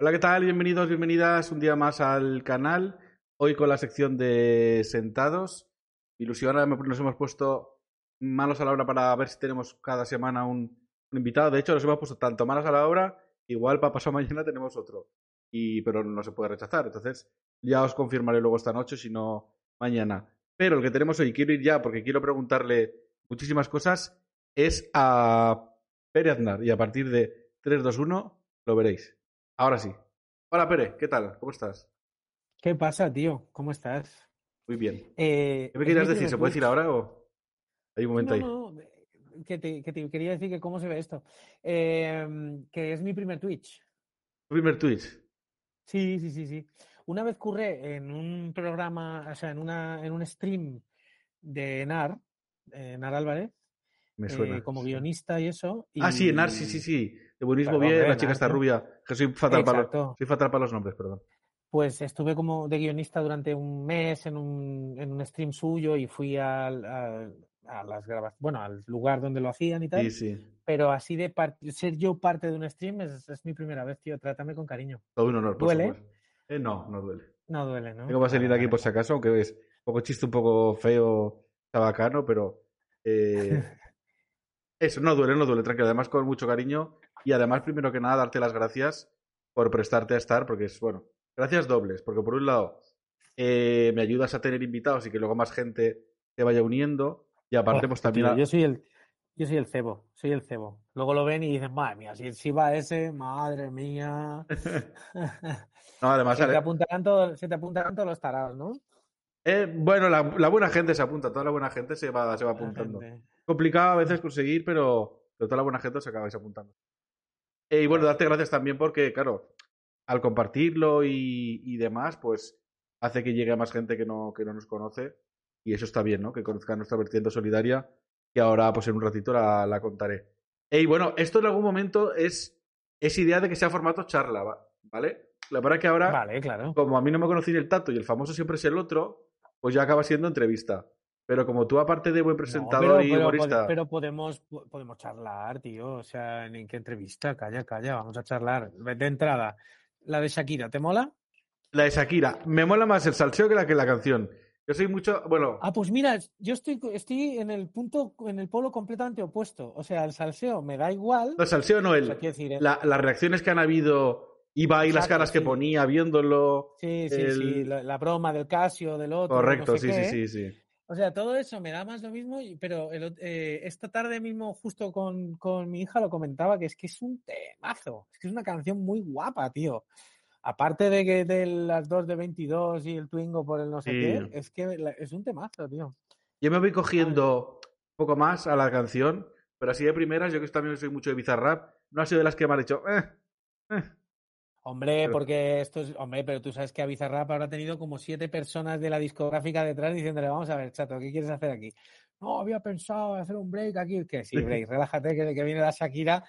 Hola, ¿qué tal? Bienvenidos, bienvenidas un día más al canal. Hoy con la sección de sentados. Ilusión, nos hemos puesto manos a la obra para ver si tenemos cada semana un, invitado. De hecho, nos hemos puesto tanto manos a la obra, igual para pasado mañana tenemos otro. Y, pero no se puede rechazar. Entonces, ya os confirmaré luego esta noche, si no mañana. Pero el que tenemos hoy, quiero ir ya porque quiero preguntarle muchísimas cosas, es a Pere. Y a partir de 3, 2, 1 lo veréis. Ahora sí. Hola, Pere, ¿qué tal? ¿Cómo estás? ¿Qué pasa, tío? ¿Cómo estás? Muy bien. Eh, ¿Qué me querías decir? ¿Se puede decir ahora o hay un momento ahí? No, que te, quería decir que cómo se ve esto. Em, que es mi primer Twitch. ¿Tu primer Twitch? Sí, sí, sí, sí. Una vez curré en un programa, o sea, en, una, en un stream de NAR, eh, NAR Álvarez, me suena, eh, como guionista y eso. Ah, sí, NAR, sí, sí, sí. De buenismo bien, la chica está rubia. Que soy fatal, para los, soy fatal para los nombres, perdón. Pues estuve como de guionista durante un mes en un, en un stream suyo y fui al, a, las grabaciones, bueno, al lugar donde lo hacían y tal. Sí, sí. Pero así de ser yo parte de un stream es, es, mi primera vez, tío. Trátame con cariño. Todo un honor. ¿Duele? Eh, no, no duele. No duele, ¿no? Tengo que salir aquí por si acaso, aunque es un poco chiste, un poco feo, tabacano, pero... Eh, Eso, no duele, no duele, tranquilo. Además, con mucho cariño. Y además, primero que nada, darte las gracias por prestarte a estar, porque es, bueno, gracias dobles, porque por un lado, eh, me ayudas a tener invitados y que luego más gente te vaya uniendo. Y aparte, oh, pues también. Yo soy el. Yo soy el cebo, soy el cebo. Luego lo ven y dicen, madre mía, si, si va ese, madre mía. no, además. Se te, apuntarán todos, se te apuntarán todos los tarados, ¿no? Eh, bueno, la, buena gente se apunta, toda la buena gente se va, se va apuntando. Complicado a veces conseguir, pero, toda la buena gente se acabáis apuntando. Eh, y bueno, darte gracias también porque, claro, al compartirlo y, demás, pues hace que llegue a más gente que no, que no nos conoce. Y eso está bien, ¿no? Que conozcan nuestra vertiente solidaria, que ahora, pues en un ratito la, la contaré. Y bueno, esto en algún momento es, es idea de que sea formato charla, ¿vale? La verdad que ahora, vale, claro. como a mí no me conocí el tato y el famoso siempre es el otro, pues ya acaba siendo entrevista. Pero como tú, aparte de buen presentador y humorista. Pero podemos, podemos charlar, tío. O sea, ¿en qué entrevista? Calla, calla, vamos a charlar. De entrada, la de Shakira, ¿te mola? La de Shakira. Me mola más el salseo que la que la canción. Yo soy mucho. Bueno. Ah, pues mira, yo estoy, estoy en el punto, en el polo completamente opuesto. O sea, el salseo me da igual. No, el salseo no, el, ¿eh? las reacciones que han habido Iba ahí las caras que ponía viéndolo. Sí, sí, sí. La, broma del Casio, del otro. Correcto, sí, sí, sí, sí. O sea, todo eso me da más lo mismo, pero eh, esta tarde mismo, justo con, con, mi hija, lo comentaba que es que es un temazo. Es que es una canción muy guapa, tío. Aparte de que de las dos de 22 y el Twingo por el no sé qué, es que es un temazo, tío. Yo me voy cogiendo un poco más a la canción, pero así de primeras, yo que también soy mucho de Bizarrap, no ha sido de las que me han dicho, eh, eh, Hombre, porque esto es. Hombre, pero tú sabes que a Bizarrap habrá tenido como siete personas de la discográfica detrás diciéndole, vamos a ver, chato, ¿qué quieres hacer aquí? No, había pensado hacer un break aquí. Que sí, break, relájate, que, que viene la Shakira.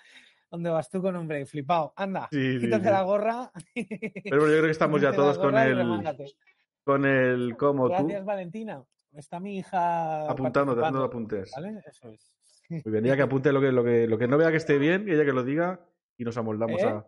¿Dónde vas tú con un break? Flipado. Anda, quítate la gorra. Pero yo creo que estamos ya todos con el. Con el como tú. Gracias, Valentina. Está mi hija. Apuntando, dando apuntes. ¿Vale? Eso es. Muy bien, ella que apunte lo que, lo que, lo que no vea que esté bien, ella que lo diga y nos amoldamos ¿Eh? a.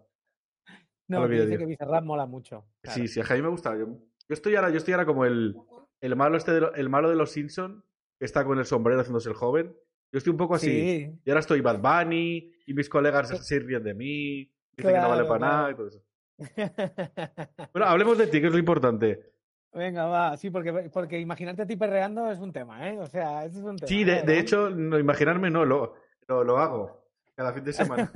No, que dice que Bizarrap mola mucho. Sí, sí, a mí me gusta. Yo, estoy ahora, yo estoy ahora como el, el malo este de el malo de los Simpson que está con el sombrero haciéndose el joven. Yo estoy un poco así. Y ahora estoy Bad Bunny y mis colegas se ríen de mí, dicen que no vale para nada y todo eso. bueno, hablemos de ti, que es lo importante. Venga, va, sí, porque, porque imaginarte a ti perreando es un tema, ¿eh? O sea, eso es un tema. Sí, de, de hecho, no, imaginarme no, lo, lo, lo, hago cada fin de semana.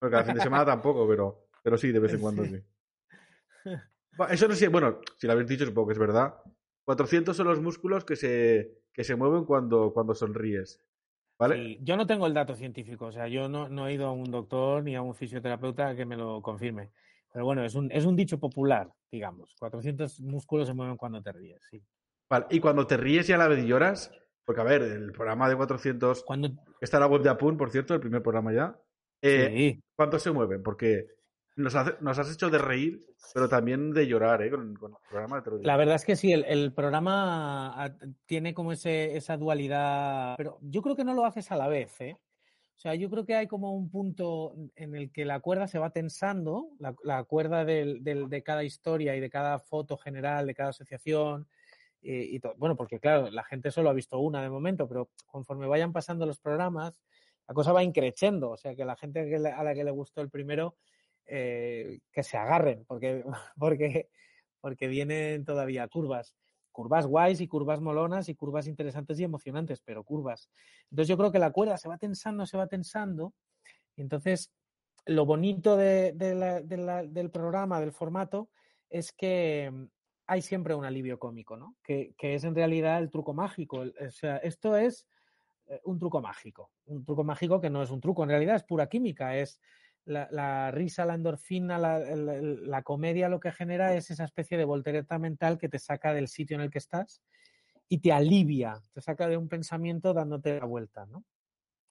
bueno, cada fin de semana tampoco, pero pero sí, de vez en cuando sí. Eso no sé, bueno, si lo habéis dicho, supongo que es verdad. 400 son los músculos que se, que se mueven cuando, cuando sonríes. ¿Vale? yo no tengo el dato científico, o sea, yo no, no, he ido a un doctor ni a un fisioterapeuta que me lo confirme. Pero bueno, es un, es un dicho popular, digamos. 400 músculos se mueven cuando te ríes, sí. Vale, y cuando te ríes y a la vez lloras, porque a ver, el programa de 400 cuando... está en la web de Apun, por cierto, el primer programa ya. Eh, sí. ¿Cuántos se mueven? Porque nos, has hecho de reír, pero también de llorar, ¿eh? Con, el programa de La verdad es que sí, el, programa tiene como ese, esa dualidad, pero yo creo que no lo haces a la vez, ¿eh? O sea, yo creo que hay como un punto en el que la cuerda se va tensando, la, cuerda de cada historia y de cada foto general, de cada asociación. Y, Bueno, porque claro, la gente solo ha visto una de momento, pero conforme vayan pasando los programas, la cosa va increciendo. O sea, que la gente a la que le gustó el primero, eh, que se agarren, porque, porque, porque vienen todavía curvas curvas guays y curvas molonas y curvas interesantes y emocionantes, pero curvas. Entonces yo creo que la cuerda se va tensando, se va tensando, y entonces lo bonito del programa, del formato, es que mm, hay siempre un alivio cómico, ¿no? Que, es en realidad el truco mágico. O sea, esto es eh, un truco mágico. Un truco mágico que no es un truco, en realidad es pura química, es la, risa, la endorfina, la, comedia lo que genera es esa especie de voltereta mental que te saca del sitio en el que estás y te alivia, te saca de un pensamiento dándote la vuelta, ¿no?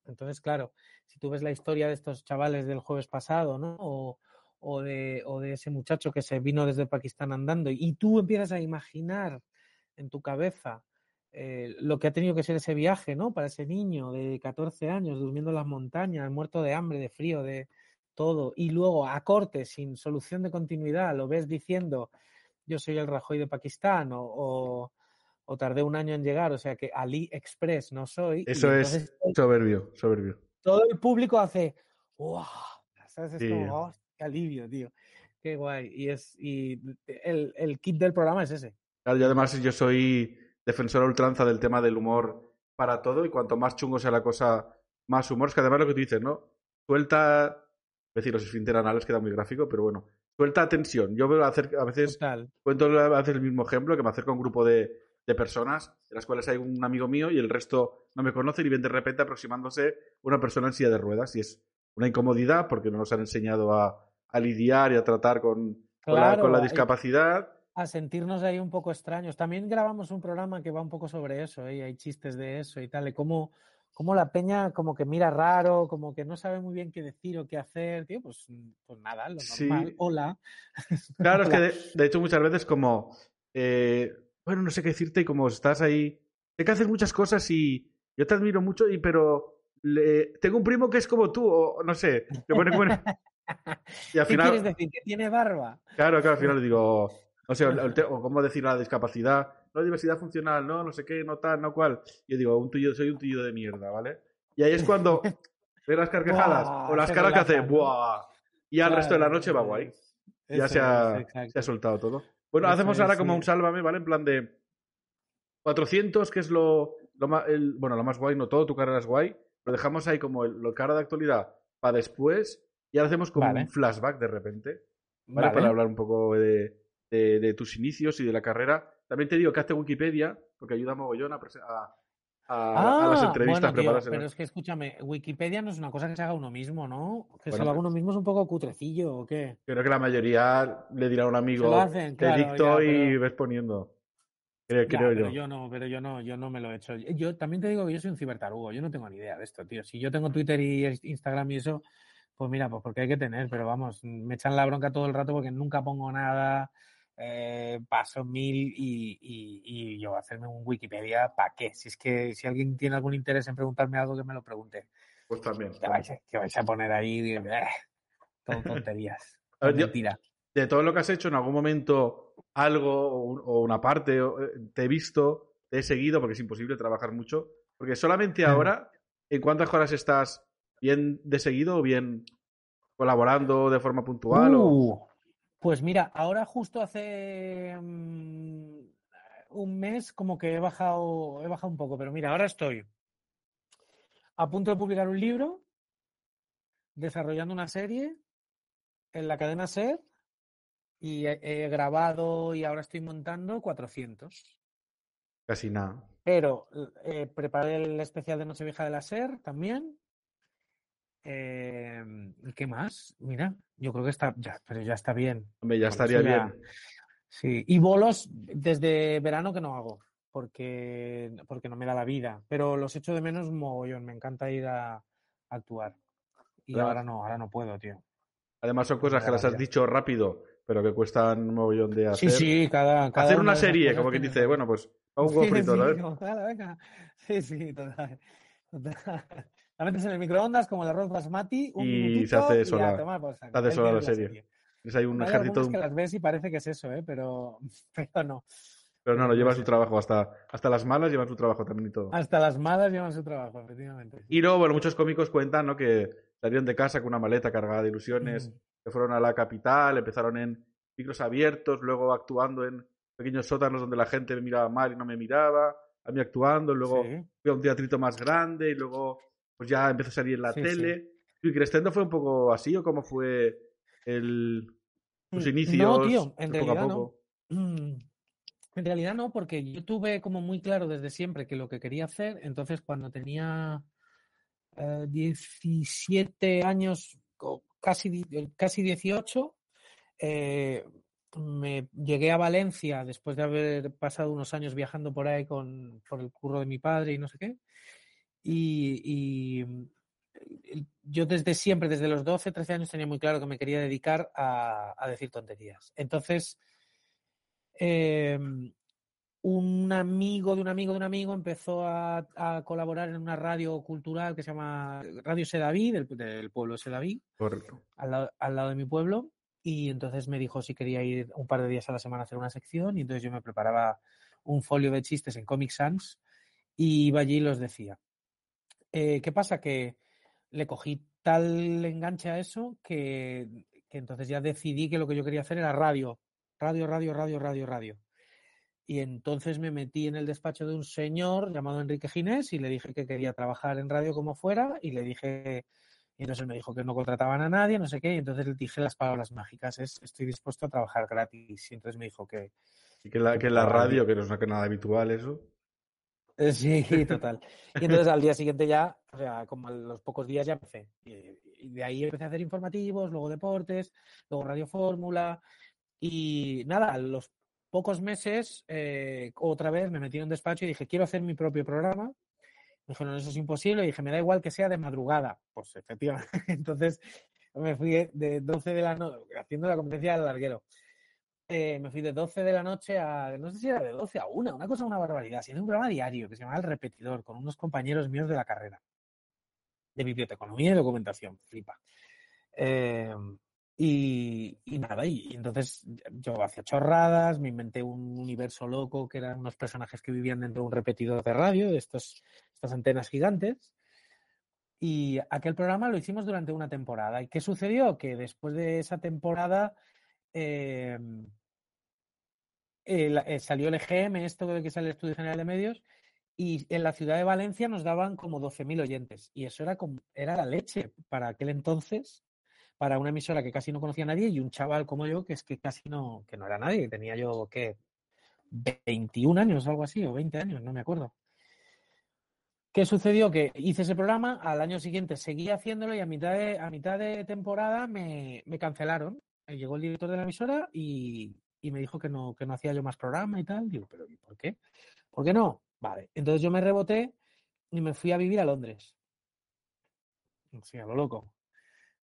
Entonces, claro, si tú ves la historia de estos chavales del jueves pasado, ¿no? O, de, ese muchacho que se vino desde Pakistán andando y tú empiezas a imaginar en tu cabeza eh, lo que ha tenido que ser ese viaje, ¿no? Para ese niño de 14 años durmiendo en las montañas, muerto de hambre, de frío, de, todo, y luego a corte, sin solución de continuidad, lo ves diciendo yo soy el Rajoy de Pakistán o, o, tardé un año en llegar, o sea que Ali Express no soy. Eso es soberbio, soberbio. Todo el público hace ¡wow! ¿Sabes? Es como, oh, qué alivio, tío. Qué guay. Y, es, y el, el kit del programa es ese. Claro, y además yo soy defensor a ultranza del tema del humor para todo y cuanto más chungo sea la cosa, más humor. Es que además lo que tú dices, ¿no? Suelta decir, los esfínteres anales queda muy gráfico, pero bueno, suelta tensión. Yo veo hacer, a veces, cuento a veces el mismo ejemplo, que me acerco a un grupo de, de personas, de las cuales hay un amigo mío y el resto no me conocen y ven de repente aproximándose una persona en silla de ruedas y es una incomodidad porque no nos han enseñado a, a lidiar y a tratar con, con, la, discapacidad. A sentirnos ahí un poco extraños. También grabamos un programa que va un poco sobre eso, ¿eh? hay chistes de eso y tal, de cómo como la peña como que mira raro, como que no sabe muy bien qué decir o qué hacer, tío, pues, pues nada, lo normal, hola. Claro, es que de, hecho muchas veces como, eh, bueno, no sé qué decirte y como estás ahí, hay que hacer muchas cosas y yo te admiro mucho, y pero tengo un primo que es como tú, o no sé, me pone como... y al ¿Qué quieres decir? ¿Que tiene barba? Claro, claro, al final digo, no sé, o cómo decir la discapacidad no diversidad funcional, no, no sé qué, no tal, no cual. Y yo digo, un tuyo, soy un tuyo de mierda, ¿vale? Y ahí es cuando ve las carcajadas o las caras que hace, ¡buah! Y al resto de la noche va guay. Ya se ha, se ha, soltado todo. Bueno, hacemos ahora como un sálvame, ¿vale? En plan de 400, que es lo, lo más, el, bueno, lo más guay, no todo, tu carrera es guay, lo dejamos ahí como el, lo cara de actualidad para después y ahora hacemos como un flashback de repente, ¿vale? Para hablar un poco de, de, tus inicios y de la carrera. También te digo que hazte Wikipedia, porque ayuda mogollón a, a, a, las ah, entrevistas preparadas. pero es que escúchame, Wikipedia no es una cosa que se haga uno mismo, ¿no? Que se lo haga uno mismo es un poco cutrecillo, ¿o qué? Creo que la mayoría le dirá a un amigo, te dicto y ves poniendo. Creo, pero yo. no, pero yo no, yo no me lo he hecho. Yo también te digo que yo soy un cibertarugo, yo no tengo ni idea de esto, tío. Si yo tengo Twitter y Instagram y eso, pues mira, pues porque hay que tener, pero vamos, me echan la bronca todo el rato porque nunca pongo nada, eh, paso mil y, y, yo hacerme un Wikipedia, ¿para qué? Si es que si alguien tiene algún interés en preguntarme algo, que me lo pregunte. Pues también. Que vais, a poner ahí eh, todo tonterías. de todo lo que has hecho, en algún momento algo o, una parte, eh, te he visto, te he seguido, porque es imposible trabajar mucho. Porque solamente ahora, ¿en cuántas horas estás bien de seguido o bien colaborando de forma puntual? Uh, pues mira, ahora justo hace mm, un mes como que he bajado, he bajado un poco, pero mira, ahora estoy a punto de publicar un libro, desarrollando una serie en la cadena SER y he, grabado y ahora estoy montando 400. Casi nada. Pero eh, preparé el especial de Nochevieja de la SER también eh, ¿Qué más? Mira, yo creo que está, ya, pero ya está bien. Hombre, ya estaría bien. Sí, y bolos desde verano que no hago, porque, porque no me da la vida, pero los echo de menos mogollón, me encanta ir a, actuar. Y ahora no, ahora no puedo, tío. Además son cosas que las has dicho rápido, pero que cuestan un mogollón de hacer. Sí, sí, cada... hacer una, serie, como que dice, bueno, pues hago un gofrito, sí, Sí, sí, total. La metes en el microondas como el arroz basmati, un y se hace sola. pues, se hace sola la serie. Es ahí un Hay ejército. que las ves y parece que es eso, ¿eh? pero, pero no. Pero no, no, lleva su trabajo. Hasta, hasta las malas llevan su trabajo también y todo. Hasta las malas llevan su trabajo, efectivamente. Y luego, bueno, muchos cómicos cuentan ¿no? que salieron de casa con una maleta cargada de ilusiones, Mm. que fueron a la capital, empezaron en micros abiertos, luego actuando en pequeños sótanos donde la gente me miraba mal y no me miraba, a mí actuando, luego Sí. fui a un teatrito más grande y luego pues ya empezó a salir en la Sí, tele. ¿Y Crescendo fue un poco así o cómo fue el, sus Mm, inicios? No, tío, en de poco a realidad no. poco? Mm, En realidad no, porque yo tuve como muy claro desde siempre que lo que quería hacer, entonces cuando tenía eh, 17 años, casi, eh, casi 18, eh, me llegué a Valencia después de haber pasado unos años viajando por ahí con, por el curro de mi padre y no sé qué. Y, y, mm, yo desde siempre, desde los 12, 13 años, tenía muy claro que me quería dedicar a, a decir tonterías. Entonces, eh, un amigo de un amigo de un amigo empezó a, a colaborar en una radio cultural que se llama Radio Sedaví, del, del pueblo de Sedaví, Correcto. al lado, al lado de mi pueblo. Y entonces me dijo si quería ir un par de días a la semana a hacer una sección. Y entonces yo me preparaba un folio de chistes en Comic Sans y iba allí y los decía. Eh, ¿Qué pasa? Que le cogí tal enganche a eso que, que entonces ya decidí que lo que yo quería hacer era radio. Radio, radio, radio, radio, radio. Y entonces me metí en el despacho de un señor llamado Enrique Ginés y le dije que quería trabajar en radio como fuera y le dije, y entonces me dijo que no contrataban a nadie, no sé qué, y entonces le dije las palabras mágicas, es estoy dispuesto a trabajar gratis. Y entonces me dijo que, Y que la, que la radio, que no es nada habitual eso. Eh, Sí, total. Y entonces al día siguiente ya, o sea, como a los pocos días ya empecé. Y, y de ahí empecé a hacer informativos, luego deportes, luego Radio Fórmula. Y nada, a los pocos meses, eh, otra vez me metí en un despacho y dije, quiero hacer mi propio programa. Me dijeron, eso es imposible. Y dije, me da igual que sea de madrugada. Pues efectivamente. Entonces me fui de- de 12 de la noche, haciendo la competencia del larguero. Eh, me fui de 12 de la noche a, no sé si era de 12 a 1, una cosa, una barbaridad. Hacía un programa diario que se llamaba El Repetidor, con unos compañeros míos de la carrera, de biblioteconomía y documentación, flipa. Eh, y, y nada, y, y entonces yo hacía chorradas, me inventé un universo loco que eran unos personajes que vivían dentro de un repetidor de radio, de estos, estas antenas gigantes. Y aquel programa lo hicimos durante una temporada. ¿Y qué sucedió? Que después de esa temporada eh, eh, salió el EGM, esto que sale el Estudio General de Medios, y en la ciudad de Valencia nos daban como 12.000 oyentes. Y eso era, como, era la leche para aquel entonces, para una emisora que casi no conocía a nadie y un chaval como yo, que es que casi no, que no era nadie, tenía yo, ¿qué? 21 años algo así, o 20 años, no me acuerdo. ¿Qué sucedió? Que hice ese programa, al año siguiente seguí haciéndolo y a mitad de, temporada me, cancelaron. Eh, Llegó el director de la emisora y, y me dijo que no, que no hacía yo más programa y tal. Digo, ¿pero y por qué? ¿Por qué no? Vale. Entonces yo me reboté y me fui a vivir a Londres. Sí, a lo loco.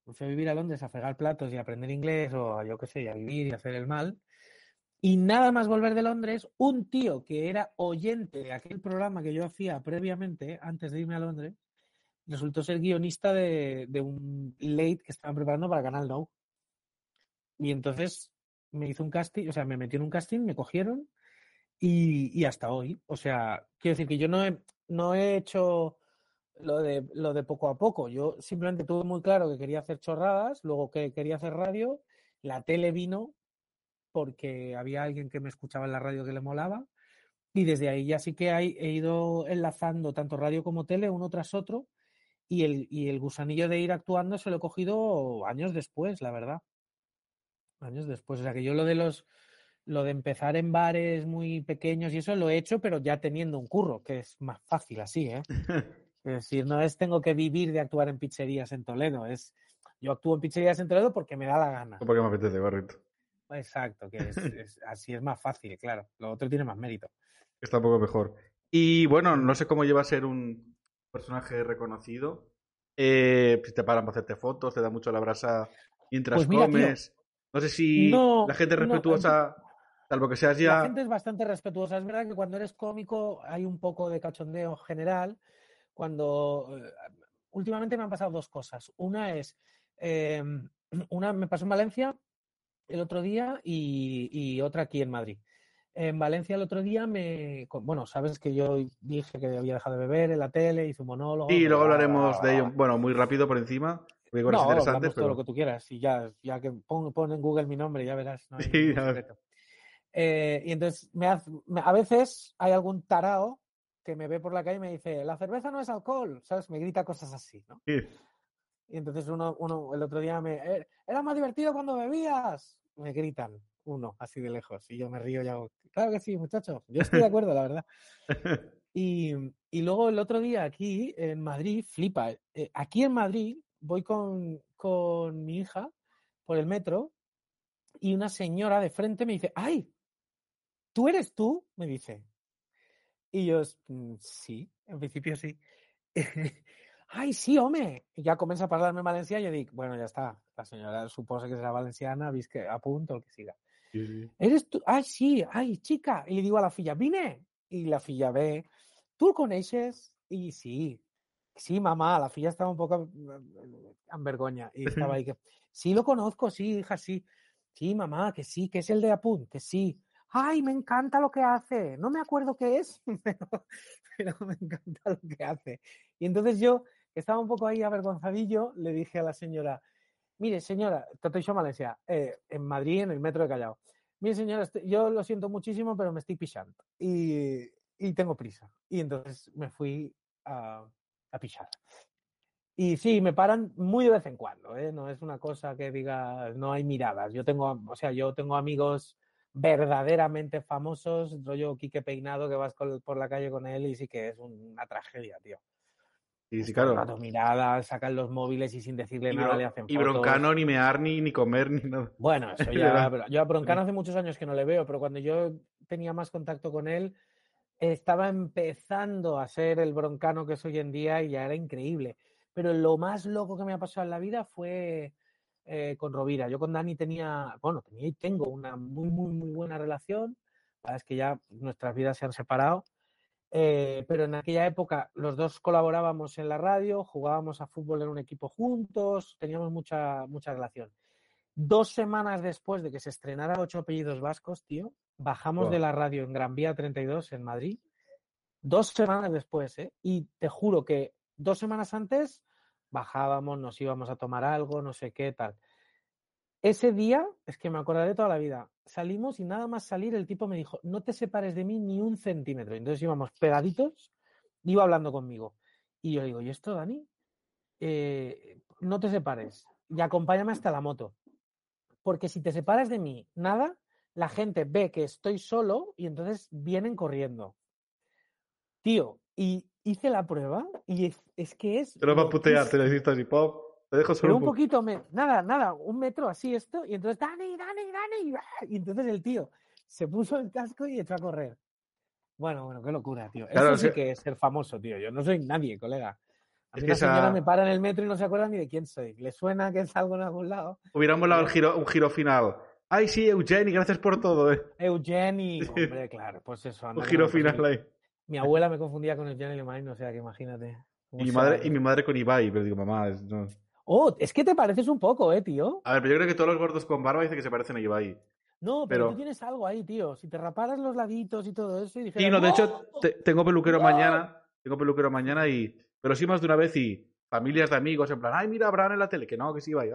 Me fui a vivir a Londres a fregar platos y a aprender inglés o yo qué sé, y a vivir y a hacer el mal. Y nada más volver de Londres, un tío que era oyente de aquel programa que yo hacía previamente, antes de irme a Londres, resultó ser guionista de, de un late que estaban preparando para Canal Now. Y entonces me hizo un casting, o sea, me metió en un casting, me cogieron y, y hasta hoy. O sea, quiero decir que yo no he, no he hecho lo de, lo de poco a poco. Yo simplemente tuve muy claro que quería hacer chorradas, luego que quería hacer radio, la tele vino porque había alguien que me escuchaba en la radio que le molaba. Y desde ahí ya sí que he ido enlazando tanto radio como tele uno tras otro. Y el, y el gusanillo de ir actuando se lo he cogido años después, la verdad. Años después. O sea que yo lo de los lo de empezar en bares muy pequeños y eso lo he hecho, pero ya teniendo un curro, que es más fácil así, ¿eh? Es decir, no es tengo que vivir de actuar en pizzerías en Toledo, es yo actúo en pizzerías en Toledo porque me da la gana. Porque me apetece, correcto. Exacto, que es, es- así es más fácil, claro. Lo otro tiene más mérito. Está un poco mejor. Y bueno, no sé cómo lleva a ser un personaje reconocido. Eh, si te paran para hacerte fotos, te da mucho la brasa mientras Pues mira, comes. No sé si no, la gente es no, respetuosa, salvo que seas La ya. gente es bastante respetuosa. Es verdad que cuando eres cómico hay un poco de cachondeo general. Cuando eh, últimamente me han pasado dos cosas. Una es, eh, una me pasó en Valencia el otro día y, y, otra aquí en Madrid. En Valencia el otro día me... Bueno, sabes que yo dije que había dejado de beber en la tele, hice un monólogo. Y luego hablaremos de ello, bueno, muy rápido por encima. No, hablamos todo lo que tú quieras. Y ya, ya que pon, pon, en Google mi nombre, ya verás. No hay sí, eh, y entonces, me hace, me, a veces hay algún tarao que me ve por la calle y me dice, la cerveza no es alcohol, ¿sabes? Me grita cosas así, ¿no? Sí. Y entonces uno, uno el otro día me, eh, era más divertido cuando bebías. Me gritan uno, así de lejos. Y yo me río y hago, claro que sí, muchacho. Yo estoy de acuerdo, la verdad. Y, y, luego el otro día aquí en Madrid, flipa. Eh, aquí en Madrid voy con, con mi hija por el metro y una señora de frente me dice, ¡ay! ¿Tú eres tú? Me dice. Y yo, mm, sí, en principio sí. ¡Ay, sí, hombre! Y ya comienza a hablarme en valenciano y yo digo, bueno, ya está. La señora supone que será valenciana, vis que apunto, que siga. Sí, sí. ¿Eres tú? ¡Ay, sí! ¡Ay, chica! Y le digo a la filla, ¡vine! Y la filla ve, ¿tú conoces? Y sí, sí, mamá, la filla estaba un poco en vergüenza y estaba ahí que, sí, lo conozco, sí, hija, sí. Sí, mamá, que sí, que es el de Apunt, que sí ay, me encanta lo que hace, no me acuerdo qué es, pero, me encanta lo que hace. Y entonces yo, que estaba un poco ahí avergonzadillo, le dije a la señora, mire, señora, Toto Malaysia, eh, en Madrid, en el metro de Callao, mire, señora, yo lo siento muchísimo, pero me estoy pisando y, y tengo prisa. Y entonces me fui a, a pichar. Y sí, me paran muy de vez en cuando, ¿eh? no es una cosa que diga, no hay miradas. Yo tengo, o sea, yo tengo amigos verdaderamente famosos, rollo Quique Peinado, que vas por la calle con él y sí que es una tragedia, tío. Sí, sí, claro. miradas, sacan los móviles y sin decirle nada le hacen Y Broncano ni mear, ni, ni comer, ni nada. Bueno, eso ya... yo a Broncano hace muchos años que no le veo, pero cuando yo tenía más contacto con él, estaba empezando a ser el Broncano que es hoy en día y ya era increíble. Pero lo más loco que me ha pasado en la vida fue eh, con Rovira. Yo con Dani tenía, bueno, y tengo una muy, muy, muy buena relación. Es que ya nuestras vidas se han separado. Eh, pero en aquella época los dos colaborábamos en la radio, jugábamos a fútbol en un equipo juntos, teníamos mucha, mucha relación. Dos semanas después de que se estrenara Ocho Apellidos Vascos, tío, bajamos wow. de la radio en Gran Vía 32 en Madrid. Dos semanas después, ¿eh? Y te juro que dos semanas antes bajábamos, nos íbamos a tomar algo, no sé qué, tal. Ese día, es que me acordaré toda la vida, salimos y nada más salir el tipo me dijo, no te separes de mí ni un centímetro. Entonces íbamos pegaditos, iba hablando conmigo. Y yo digo, ¿y esto, Dani? Eh, no te separes y acompáñame hasta la moto. Porque si te separas de mí, nada, la gente ve que estoy solo y entonces vienen corriendo. Tío, y hice la prueba y es, es que es. Te lo vas a putear, te necesitas así, pop. Te dejo solo. Pero un poquito, me, nada, nada, un metro así esto, y entonces, Dani, Dani, Dani, y entonces el tío se puso el casco y echó a correr. Bueno, bueno, qué locura, tío. Claro, Eso sí que... que es ser famoso, tío. Yo no soy nadie, colega. A mí es que señora esa... me para en el metro y no se acuerda ni de quién soy. Le suena que es algo en algún lado. Hubiéramos volado el giro, un giro final. Ay, sí, Eugeni, gracias por todo. Eh. Eugeni, sí. hombre, claro, pues eso. Un giro final ahí. Mi abuela me confundía con Johnny Lemine, o sea que imagínate. Y mi, madre, y mi madre con Ibai, pero digo, mamá. Es, no. Oh, es que te pareces un poco, eh, tío. A ver, pero yo creo que todos los gordos con barba dicen que se parecen a Ibai. No, pero, pero, tú tienes algo ahí, tío. Si te raparas los laditos y todo eso. Y dijeras, sí, no, de hecho, te, tengo peluquero ¡Oh! mañana. Tengo peluquero mañana y. Pero sí más de una vez y familias de amigos, en plan, ay, mira, Abraham en la tele. Que no, que sí. ¿eh?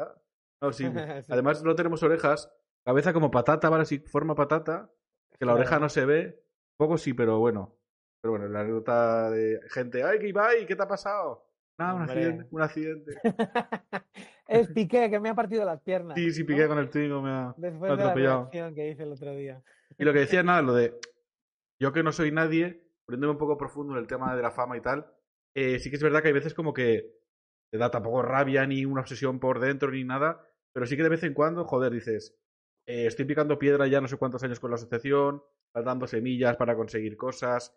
No, sí. sí. Además, no tenemos orejas. Cabeza como patata, ¿vale? Así, forma patata. Que la claro. oreja no se ve. Poco sí, pero bueno. Pero bueno, la anécdota de gente, ¡ay, que Ibai! ¿Qué te ha pasado? Nada, un accidente, un accidente. es Piqué, que me ha partido las piernas. Sí, sí, Piqué ¿no? con el trigo me ha, Después me ha atropellado. de la que hice el otro día. Y lo que decía, nada, lo de yo que no soy nadie, poniéndome un poco profundo en el tema de la fama y tal, eh, sí que es verdad que hay veces como que te da tampoco rabia ni una obsesión por dentro ni nada, pero sí que de vez en cuando, joder, dices, eh, estoy picando piedra ya no sé cuántos años con la asociación, dando semillas para conseguir cosas,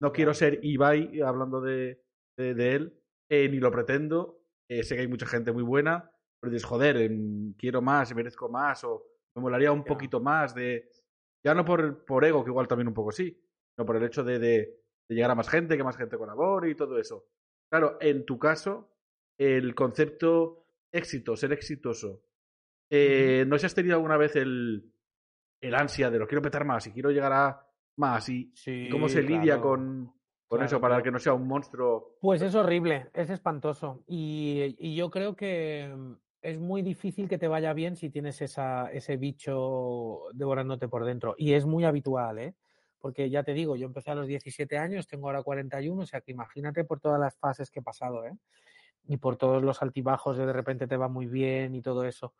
no quiero ser Ibai hablando de, de, de él, eh, ni lo pretendo. Eh, sé que hay mucha gente muy buena, pero dices, joder, eh, quiero más, merezco más, o me molaría un poquito más de. Ya no por, por ego, que igual también un poco sí, sino por el hecho de, de, de llegar a más gente, que más gente colabore y todo eso. Claro, en tu caso, el concepto éxito, ser exitoso. Eh, ¿No si has tenido alguna vez el, el ansia de lo quiero petar más y quiero llegar a más? ¿Y, Sí, cómo se lidia claro. con, con Claro, eso para claro. que no sea un monstruo? Pues es horrible, es espantoso. Y, y yo creo que mm, es muy difícil que te vaya bien si tienes esa, ese bicho devorándote por dentro. Y es muy habitual, ¿eh? Porque ya te digo, yo empecé a los 17 años, tengo ahora 41, o sea que imagínate por todas las fases que he pasado, ¿eh? Y por todos los altibajos de de repente te va muy bien y todo eso.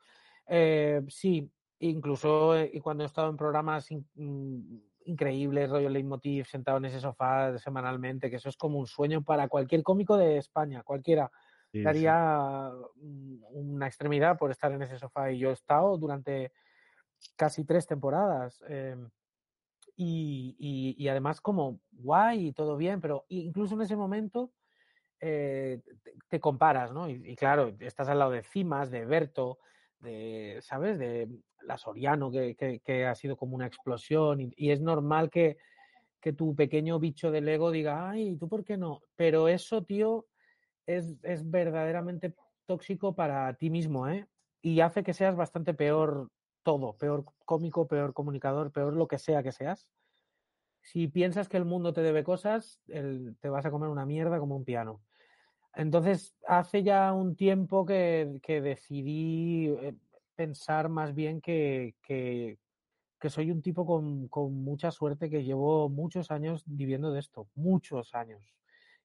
Eh, sí, incluso eh, y cuando he estado en programas in- mm, increíbles, rollo Leitmotiv, sentado en ese sofá semanalmente, que eso es como un sueño para cualquier cómico de España, cualquiera Sí, daría mm, una extremidad por estar en ese sofá. Y yo he estado durante casi tres temporadas. eh, y, y- además como guay y todo bien, pero incluso en ese momento eh, te, comparas, ¿no? Y, y claro, estás al lado de Cimas, de Berto, de, ¿sabes? De la Soriano, que, que- ha sido como una explosión. Y, y es normal que, que tu pequeño bicho del ego diga, ay, ¿tú por qué no? Pero eso, tío, es, es verdaderamente tóxico para ti mismo, ¿eh? Y hace que seas bastante peor todo, peor cómico, peor comunicador, peor lo que sea que seas. Si piensas que el mundo te debe cosas, el- te vas a comer una mierda como un piano. Entonces, hace ya un tiempo que, que decidí eh, pensar más bien que, que, soy un tipo con, con mucha suerte, que llevo muchos años viviendo de esto, muchos años.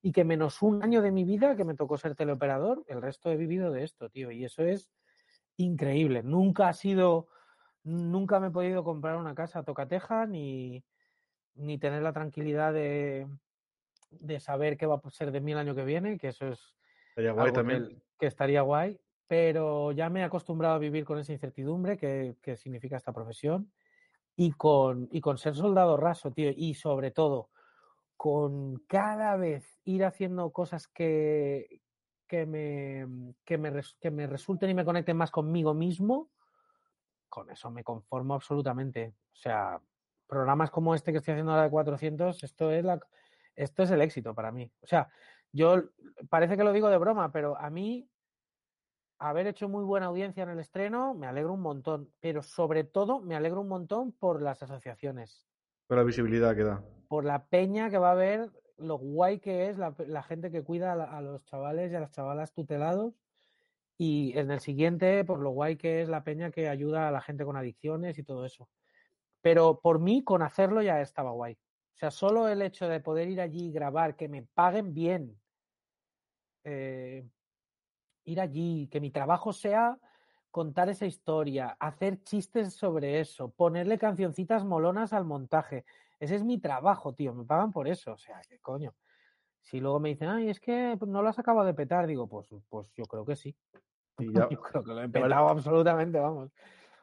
Y que menos un año de mi vida que me tocó ser teleoperador, el resto he vivido de esto, tío. Y eso es increíble. Nunca ha sido, nunca me he podido comprar una casa a tocateja ni, ni tener la tranquilidad de, de saber qué va a ser de mí el año que viene, que eso es Estaría guay algo también. que, que estaría guay, pero ya me he acostumbrado a vivir con esa incertidumbre que, que significa esta profesión y con, y con ser soldado raso, tío, y sobre todo con cada vez ir haciendo cosas que, que, me, que, me, que me resulten y me conecten más conmigo mismo, con eso me conformo absolutamente. O sea, programas como este que estoy haciendo ahora de 400, esto es, la, esto es el éxito para mí. O sea, yo parece que lo digo de broma, pero a mí haber hecho muy buena audiencia en el estreno me alegro un montón, pero sobre todo me alegro un montón por las asociaciones, Con la visibilidad que da. por la peña que va a ver lo guay que es la, la gente que cuida a, a los chavales y a las chavalas tutelados y en el siguiente por lo guay que es la peña que ayuda a la gente con adicciones y todo eso. Pero por mí, con hacerlo ya estaba guay. O sea, solo el hecho de poder ir allí y grabar, que me paguen bien, eh, ir allí, que mi trabajo sea contar esa historia, hacer chistes sobre eso, ponerle cancioncitas molonas al montaje. Ese es mi trabajo, tío, me pagan por eso. O sea, qué coño. Si luego me dicen, ay, es que no lo has acabado de petar, digo, pues, pues yo creo que sí. Y ya Yo creo que lo he petado absolutamente, vamos.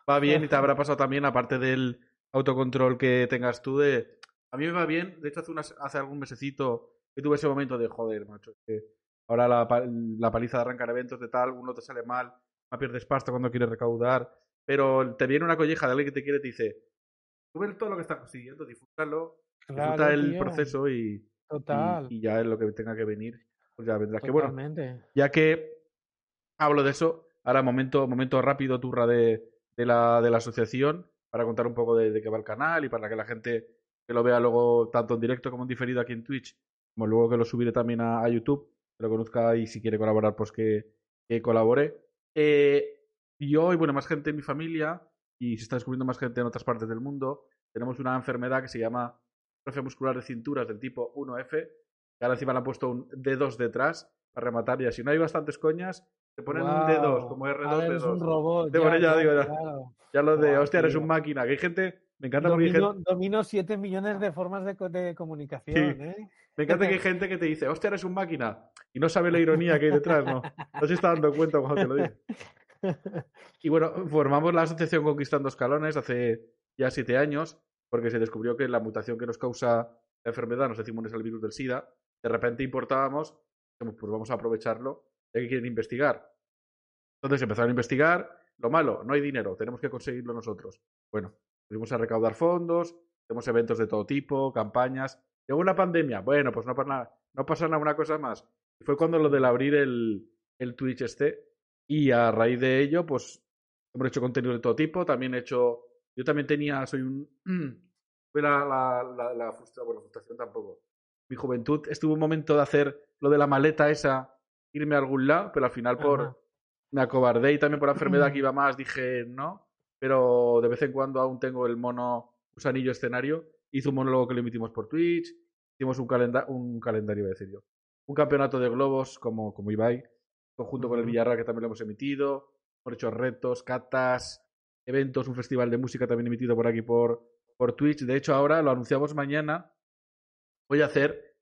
va bien y te habrá pasado también, aparte del autocontrol que tengas tú, de. A mí me va bien, de hecho, hace, unas, hace algún mesecito que tuve ese momento de joder, macho. que ahora la, la paliza de arrancar eventos de tal, uno te sale mal, no pierdes pasta cuando quieres recaudar, pero te viene una colleja de alguien que te quiere y te dice: Tú ves todo lo que estás consiguiendo, disfrútalo, disfruta Claro, el tío, proceso y, y- Total. y ya es lo que tenga que venir, pues ya vendrás. Que bueno, ya que hablo de eso, ahora momento, momento rápido, turra de, de, la, de la asociación, para contar un poco de, qué va el canal y para que la gente que lo vea luego tanto en directo como en diferido aquí en Twitch, como luego que lo subiré también a, a YouTube, que lo conozca y si quiere colaborar, pues que, que colabore. Eh, yo y bueno, más gente en mi familia, y se está descubriendo más gente en otras partes del mundo, tenemos una enfermedad que se llama atrofia muscular de cinturas del tipo 1F, que ahora encima le han puesto un D2 detrás para rematar y así no hay bastantes coñas, te ponen un D2 Guau, como ahora R2, eres un D2. robot. Ya digo, ya. claro. Ya lo de, Guau, hostia, eres tío. un máquina, que hay gente, me encanta porque hay Domino, gente, domino 7 millones de formas de, co- de comunicación, ¿eh? me encanta que hay gente que te dice, hostia, eres un máquina, y no sabe la ironía que hay detrás, no, no se está dando cuenta cuando te lo dice. Y bueno, formamos la asociación Conquistando Escalones hace ya siete años, porque se descubrió que la mutación que nos causa la enfermedad nos hace inmunes al virus del SIDA. De repente importábamos, pues vamos a aprovecharlo, ya que quieren investigar. Entonces empezaron a investigar. Lo malo, no hay dinero, tenemos que conseguirlo nosotros. Bueno, fuimos a recaudar fondos, hacemos eventos de todo tipo, campañas. Llegó una pandemia, bueno, pues no pasa nada, no pasa nada, una cosa más. Fue cuando lo del abrir el, el Twitch este. Y a raíz de ello, pues hemos hecho contenido de todo tipo. También he hecho. Yo también tenía. Soy un. Fue la, la, la, la frustración, bueno, frustración tampoco. Mi juventud estuvo un momento de hacer lo de la maleta esa, irme a algún lado, pero al final por. Ajá. Me acobardé y también por la enfermedad que iba más dije no. Pero de vez en cuando aún tengo el mono gusanillo escenario. Hice un monólogo que lo emitimos por Twitch. Hicimos un, calenda un calendario, iba a decir yo. Un campeonato de globos como, como Ibai, conjunto con el. Villarreal, que también lo hemos emitido. Hemos hecho retos, catas, eventos, un festival de música también emitido por aquí por, por Twitch. De hecho, ahora lo anunciamos mañana. Voy a hacer.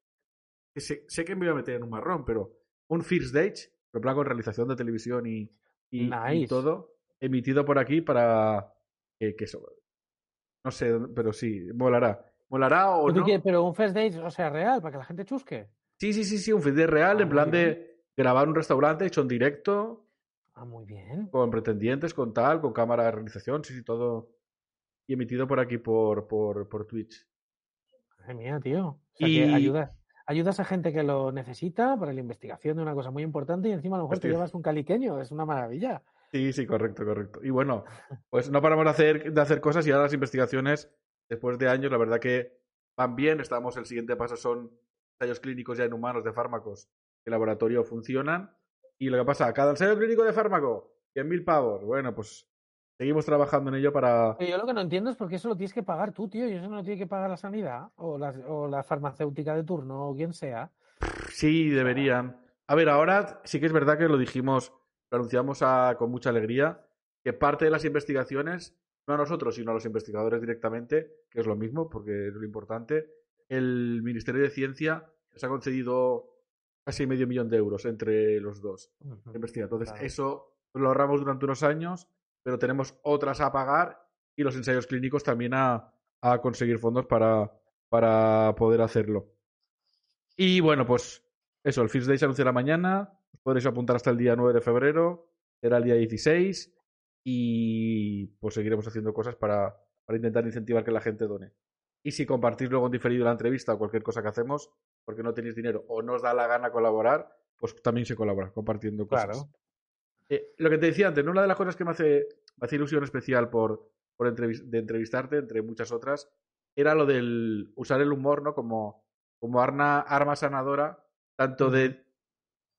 Sé, sé que me voy a meter en un marrón, pero un First Stage, en plan con realización de televisión y, y, todo, emitido por aquí para que, que eso. No sé, pero sí, molará. ¿Molará o ¿Pero, no? pero un first date, o sea, real, para que la gente chusque. Sí, sí, sí, sí, un First Day real, Ah, en plan muy de grabar un restaurante hecho en directo, Ah, muy bien. con pretendientes, con tal, con cámara de realización, sí, sí, todo. Y emitido por aquí por, por, por Twitch. Madre mía, tío. O sea, Y- que ayudas, ayudas a gente que lo necesita para la investigación de una cosa muy importante y encima a lo mejor te llevas un caliqueño. Es una maravilla. Sí, sí, correcto, correcto. Y bueno, pues no paramos de hacer, de hacer cosas y ahora las investigaciones, después de años, la verdad que van bien. Estamos, el siguiente paso son ensayos clínicos ya en humanos de fármacos que en laboratorio funcionan. Y lo que pasa, cada ensayo clínico de fármaco, 100.000 pavos. Bueno, pues seguimos trabajando en ello para... Yo lo que no entiendo es por qué eso lo tienes que pagar tú, tío. Y eso no lo tiene que pagar la sanidad o la, o la farmacéutica de turno o quien sea. Sí, deberían. A ver, ahora sí que es verdad que lo dijimos, lo anunciamos a- con mucha alegría, que parte de las investigaciones, no a nosotros, sino a los investigadores directamente, que es lo mismo, porque es lo importante, el Ministerio de Ciencia les ha concedido casi medio millón de euros entre los dos de investigación. Entonces, Claro. eso lo ahorramos durante unos años, pero tenemos otras a pagar y los ensayos clínicos también a, conseguir fondos para, para poder hacerlo. Y bueno, pues eso, el First Day se anunciará mañana. Os podréis apuntar hasta el día 9 de febrero. Será el día 16. Y pues seguiremos haciendo cosas para, para intentar incentivar que la gente done. Y si compartís luego en diferido la entrevista o cualquier cosa que hacemos, porque no tenéis dinero o no os da la gana colaborar, pues también se colabora compartiendo cosas. Claro. Eh, lo que te decía antes, ¿no? una de las cosas que me hace, me hace ilusión especial por, por de entrevistarte, entre muchas otras, era lo del usar el humor ¿no? como, como arma, arma sanadora, tanto de,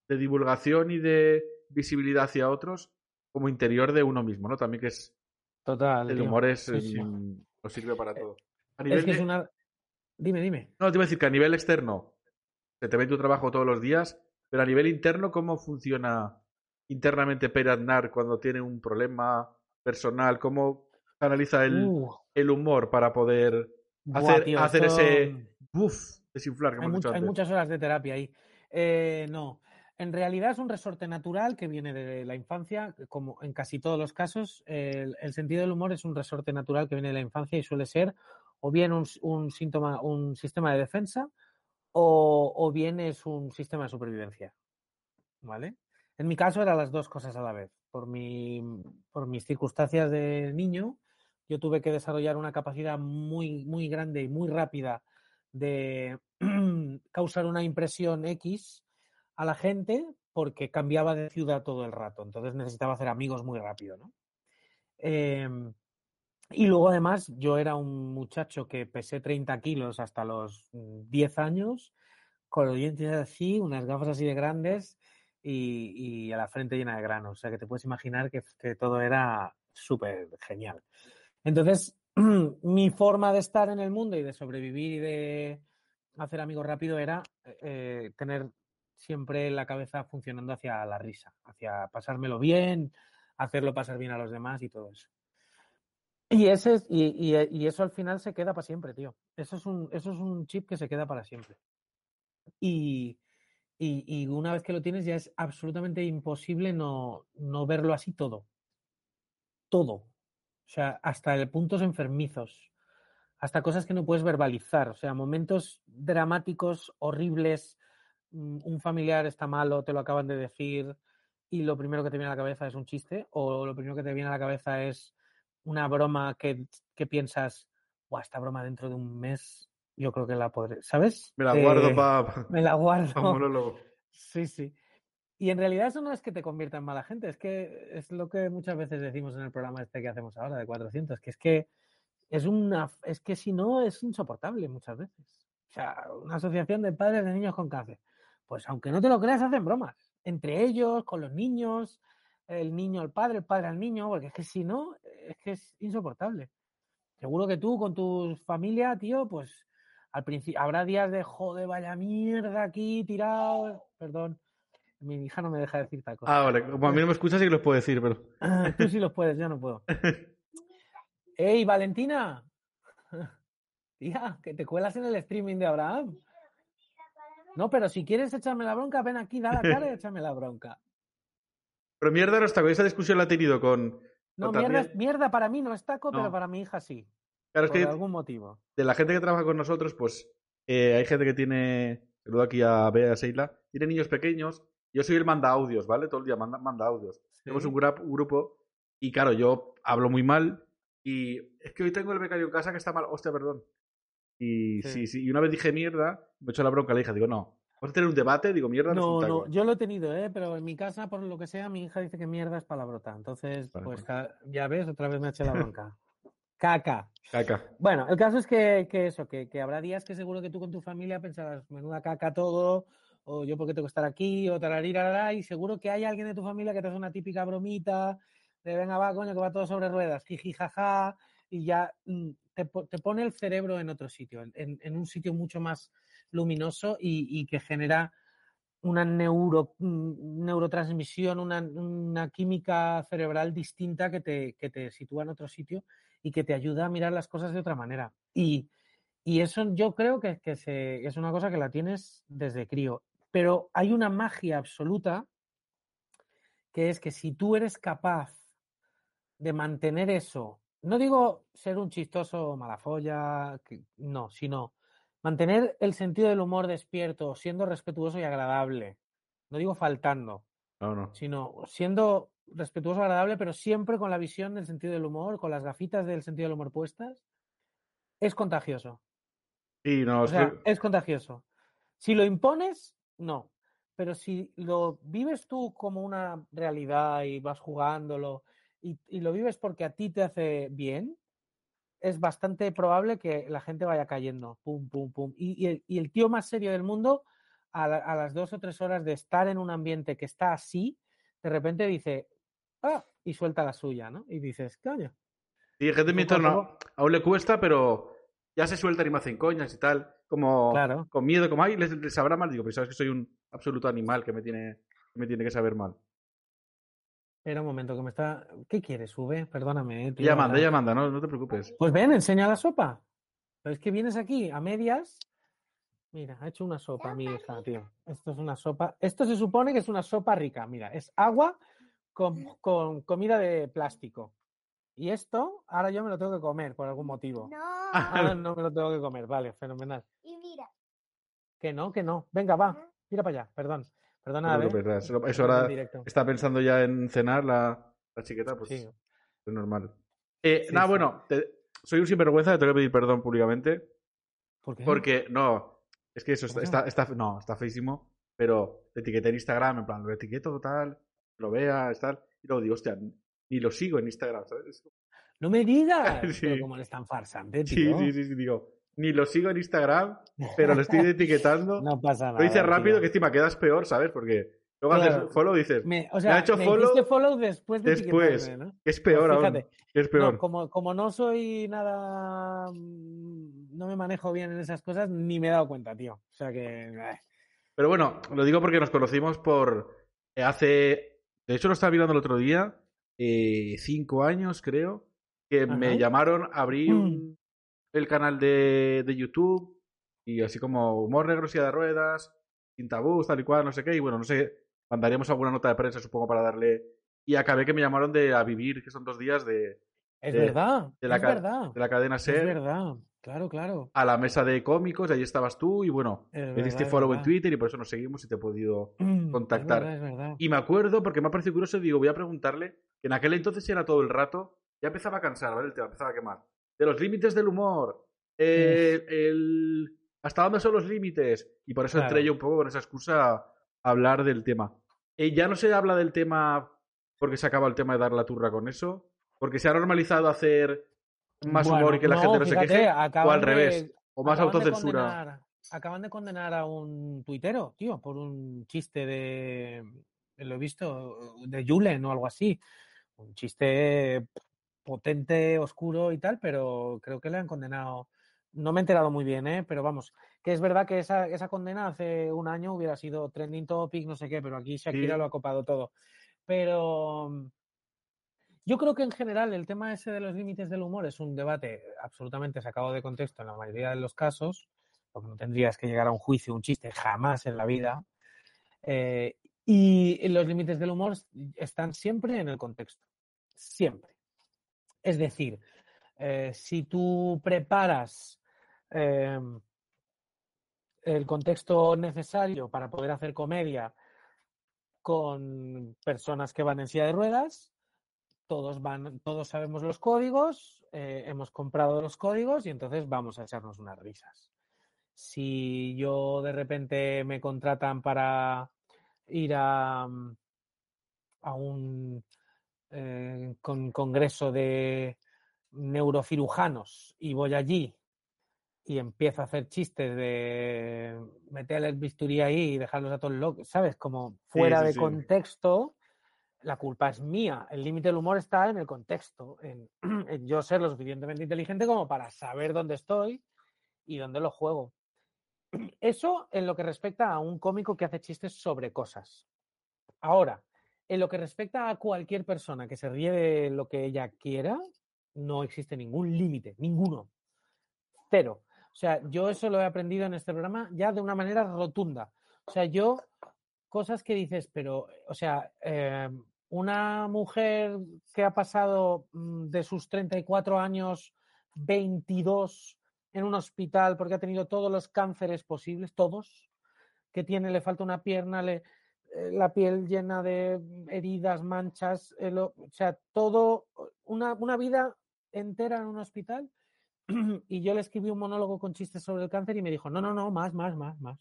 de divulgación y de visibilidad hacia otros, como interior de uno mismo, ¿no? También que es Total. el tío. humor es, Sí, sí. nos sirve para todo. A nivel Es que es de- una. Dime, dime. no, te iba a decir que a nivel externo se te ve tu trabajo todos los días, pero a nivel interno, ¿cómo funciona internamente Pere Aznar cuando tiene un problema personal? ¿Cómo analiza el, Uh, el humor para poder buah, hacer, tío, hacer esto- ese buff, desinflar que Hay, hemos much- dicho hay antes? muchas horas de terapia ahí. Eh, no, en realidad es un resorte natural que viene de la infancia, como en casi todos los casos. El, el sentido del humor es un resorte natural que viene de la infancia y suele ser o bien un, un síntoma, un sistema de defensa o, o bien es un sistema de supervivencia. ¿Vale? En mi caso eran las dos cosas a la vez. Por, mi, mis circunstancias de niño, yo tuve que desarrollar una capacidad muy, muy grande y muy rápida de causar una impresión X a la gente porque cambiaba de ciudad todo el rato. Entonces necesitaba hacer amigos muy rápido, ¿no? Em, y luego además yo era un muchacho que pesé 30 kilos hasta los mm, 10 años, con los dientes así, unas gafas así de grandes y, a la frente llena de granos. O sea que te puedes imaginar que, todo era súper genial. Entonces, mi forma de estar en el mundo y de sobrevivir y de hacer amigos rápido era eh, tener siempre la cabeza funcionando hacia la risa, hacia pasármelo bien, hacerlo pasar bien a los demás y todo eso. Y, ese es, y, y, y, eso al final se queda para siempre, tío. Eso es un, eso es un chip que se queda para siempre. Y, y, y una vez que lo tienes ya es absolutamente imposible no, no verlo así todo. Todo. O sea, hasta puntos enfermizos, hasta cosas que no puedes verbalizar. O sea, momentos dramáticos, horribles, un familiar está malo, te lo acaban de decir y lo primero que te viene a la cabeza es un chiste o lo primero que te viene a la cabeza es una broma que, que piensas, Buah, esta broma dentro de un mes yo creo que la podré, ¿sabes? Me la guardo para Me la guardo. pa monólogo. Sí, sí. Y en realidad eso no es que te convierta en mala gente, es que es lo que muchas veces decimos en el programa este que hacemos ahora de 400, que es que es una es que si no es insoportable muchas veces. O sea, una asociación de padres de niños con cáncer. Pues aunque no te lo creas, hacen bromas. Entre ellos, con los niños, el niño al padre, el padre al niño, porque es que si no, es que es insoportable. Seguro que tú con tu familia, tío, pues al principio habrá días de joder, vaya mierda aquí tirado. Perdón, mi hija no me deja decir tal cosa. Ah, vale. Como a mí no me escuchas, sí que los puedo decir, pero. Tú sí los puedes, yo no puedo. ¡Ey, Valentina! Tía, que te cuelas en el streaming de Abraham. No, pero si quieres echarme la bronca, ven aquí, da la cara y échame la bronca. Pero mierda no está, esa discusión la ha tenido con. No, con mierda, mierda para mí no es taco, No. pero para mi hija sí. Claro, es por que algún motivo. de la gente que trabaja con nosotros, pues eh, hay gente que tiene. Saludo aquí a Bea y a Seila. Tiene niños pequeños. Yo soy el manda audios, ¿vale? Todo el día manda, manda audios. Tenemos Sí. un, grap- un grupo y claro, yo hablo muy mal y es que hoy tengo el becario en casa que está mal. Hostia, perdón. Y Sí. sí, sí, y una vez dije mierda, me echó la bronca a la hija. Digo, no, vamos a tener un debate. Digo, mierda. No, no, yo lo he tenido, ¿eh? pero en mi casa, por lo que sea, mi hija dice que mierda es palabrota. Entonces, Vale, pues vale. ca- ya ves, otra vez me ha hecho la bronca. Caca. Caca. Bueno, el caso es que, que eso, que, que habrá días que seguro que tú con tu familia pensarás, menuda caca todo, o yo por qué tengo que estar aquí, o tararirarara, y seguro que hay alguien de tu familia que te hace una típica bromita, de venga, va, coño, que va todo sobre ruedas, jiji, jaja, y ya mm, te, te pone el cerebro en otro sitio, en, en- en un sitio mucho más luminoso y, y que genera una neuro, mm, neurotransmisión, una, una química cerebral distinta que te, que te sitúa en otro sitio y que te ayuda a mirar las cosas de otra manera. Y, y eso yo creo que, que se- es una cosa que la tienes desde crío. Pero hay una magia absoluta que es que si tú eres capaz de mantener eso, no digo ser un chistoso malafolla, que, no, sino mantener el sentido del humor despierto, siendo respetuoso y agradable. No digo faltando, No, no. sino siendo respetuoso, agradable, pero siempre con la visión del sentido del humor, con las gafitas del sentido del humor puestas, es contagioso. Sí, no, O es sea, que- es contagioso. Si lo impones, no. Pero si lo vives tú como una realidad y vas jugándolo y, y lo vives porque a ti te hace bien, es bastante probable que la gente vaya cayendo. Pum, pum, pum. Y, y el, y el tío más serio del mundo, a, la- a las dos o tres horas de estar en un ambiente que está así, de repente dice, ah, y suelta la suya, ¿no? Y dices, coño. Sí, gente en mi entorno aún le cuesta, pero ya se sueltan y me hacen coñas y tal. Como Claro. con miedo, como, ay, les, les sabrá mal. Digo, pero sabes que soy un absoluto animal que me tiene que, me tiene que saber mal. Espera un momento, que me está. ¿Qué quieres, Sube? Perdóname. eh, tío, Ella manda, ella manda, no, no te preocupes. Pues ven, enseña la sopa. Pero es que vienes aquí a medias. Mira, ha hecho una sopa, mi hija, tío. Esto es una sopa. Esto se supone que es una sopa rica. Mira, es agua con, con comida de plástico. Y esto, ahora yo me lo tengo que comer por algún motivo. No. Ahora no me lo tengo que comer. Vale, fenomenal. Y mira. Que no, que no. Venga, va. Mira para allá. Perdón. No Perdona, te ¿eh? nada, Eso, ahora está pensando ya en cenar la, la chiqueta, pues Sí. es normal. Eh, Sí, nada, sí. bueno, te- soy un sinvergüenza, te tengo que pedir perdón públicamente. ¿Por qué? Porque, no, es que eso está, está, está- no, está feísimo, pero te etiqueté en Instagram, en plan, lo etiqueto, tal, lo veas, tal, y luego digo, hostia, ni lo sigo en Instagram, ¿sabes? No me digas. Sí. Pero como eres tan farsante, Sí, tío. sí, sí, sí, digo, ni lo sigo en Instagram, pero lo estoy etiquetando. No pasa nada. lo dices rápido tío. que encima quedas peor, ¿sabes? Porque luego Claro. haces follow y dices, Me, o ha sea, hecho me follow después de después. es peor Pues aún, fíjate, que es peor. No, como, como no soy nada. No me manejo bien en esas cosas, ni me he dado cuenta, tío. O sea que. eh, Pero bueno, lo digo porque nos conocimos por eh, hace. De hecho, lo estaba mirando el otro día. eh, cinco años, creo. Que me llamaron a abrir un- el canal de, de YouTube. Y así como humor negro, silla de ruedas, sin tabús, tal y cual, no sé qué. Y bueno, no sé. Mandaríamos alguna nota de prensa, supongo, para darle. Y acabé que me llamaron de A Vivir, que son dos días de, Es De- verdad. de la es verdad. de la cadena Es SER verdad. Claro, claro. a la mesa de cómicos. Ahí estabas tú. Y bueno, Es me diste verdad, follow en. Twitter y por eso nos seguimos y te he podido contactar. Es verdad, es verdad. Y me acuerdo, porque me ha parecido curioso, digo, voy a preguntarle, que en aquel entonces era todo el rato, ya empezaba a cansar, ¿vale? El tema empezaba a quemar. De los límites del humor, eh, el, hasta dónde son los límites. Y por eso entré Claro. yo un poco con esa excusa a hablar del tema. eh, ya no se habla del tema porque se acaba el tema de dar la turra con eso, porque se ha normalizado hacer más Bueno, humor y que la no, gente no se queje, o al de- revés, o más autocensura. condenar- acaban de condenar a un tuitero, tío, por un chiste de. Lo he visto, de Julen o algo así. Un chiste potente, oscuro y tal, pero creo que le han condenado. No me he enterado muy bien, ¿eh? pero vamos, que es verdad que esa, esa condena hace un año hubiera sido trending topic, no sé qué, pero aquí Shakira Sí. lo ha copado todo. Pero yo creo que en general el tema ese de los límites del humor es un debate absolutamente sacado de contexto en la mayoría de los casos, porque no tendrías que llegar a un juicio, un chiste, jamás en la vida. Eh, y los límites del humor están siempre en el contexto, siempre. Es decir, eh, si tú preparas eh, el contexto necesario para poder hacer comedia con personas que van en silla de ruedas, todos van, todos sabemos los códigos, eh, hemos comprado los códigos y entonces vamos a echarnos unas risas. Si yo de repente me contratan para ir a, a un eh, con- congreso de neurocirujanos y voy allí y empiezo a hacer chistes de meter el bisturí ahí y dejarlos a todos locos, ¿sabes? Como fuera sí, de sí. contexto, la culpa es mía. El límite del humor está en el contexto, en, yo ser lo suficientemente inteligente como para saber dónde estoy y dónde lo juego. Eso en lo que respecta a un cómico que hace chistes sobre cosas. Ahora, en lo que respecta a cualquier persona que se ríe de lo que ella quiera, no existe ningún límite, ninguno. Cero. O sea, yo eso lo he aprendido en este programa ya de una manera rotunda. O sea, yo, cosas que dices, pero, o sea, eh, una mujer que ha pasado mm, de sus 34 años, 22 en un hospital porque ha tenido todos los cánceres posibles, todos, que tiene, le falta una pierna, le, eh, la piel llena de heridas, manchas, o o sea, todo, una, una vida entera en un hospital. Y yo le escribí un monólogo con chistes sobre el cáncer y me dijo, no, no, no, más, más, más, más.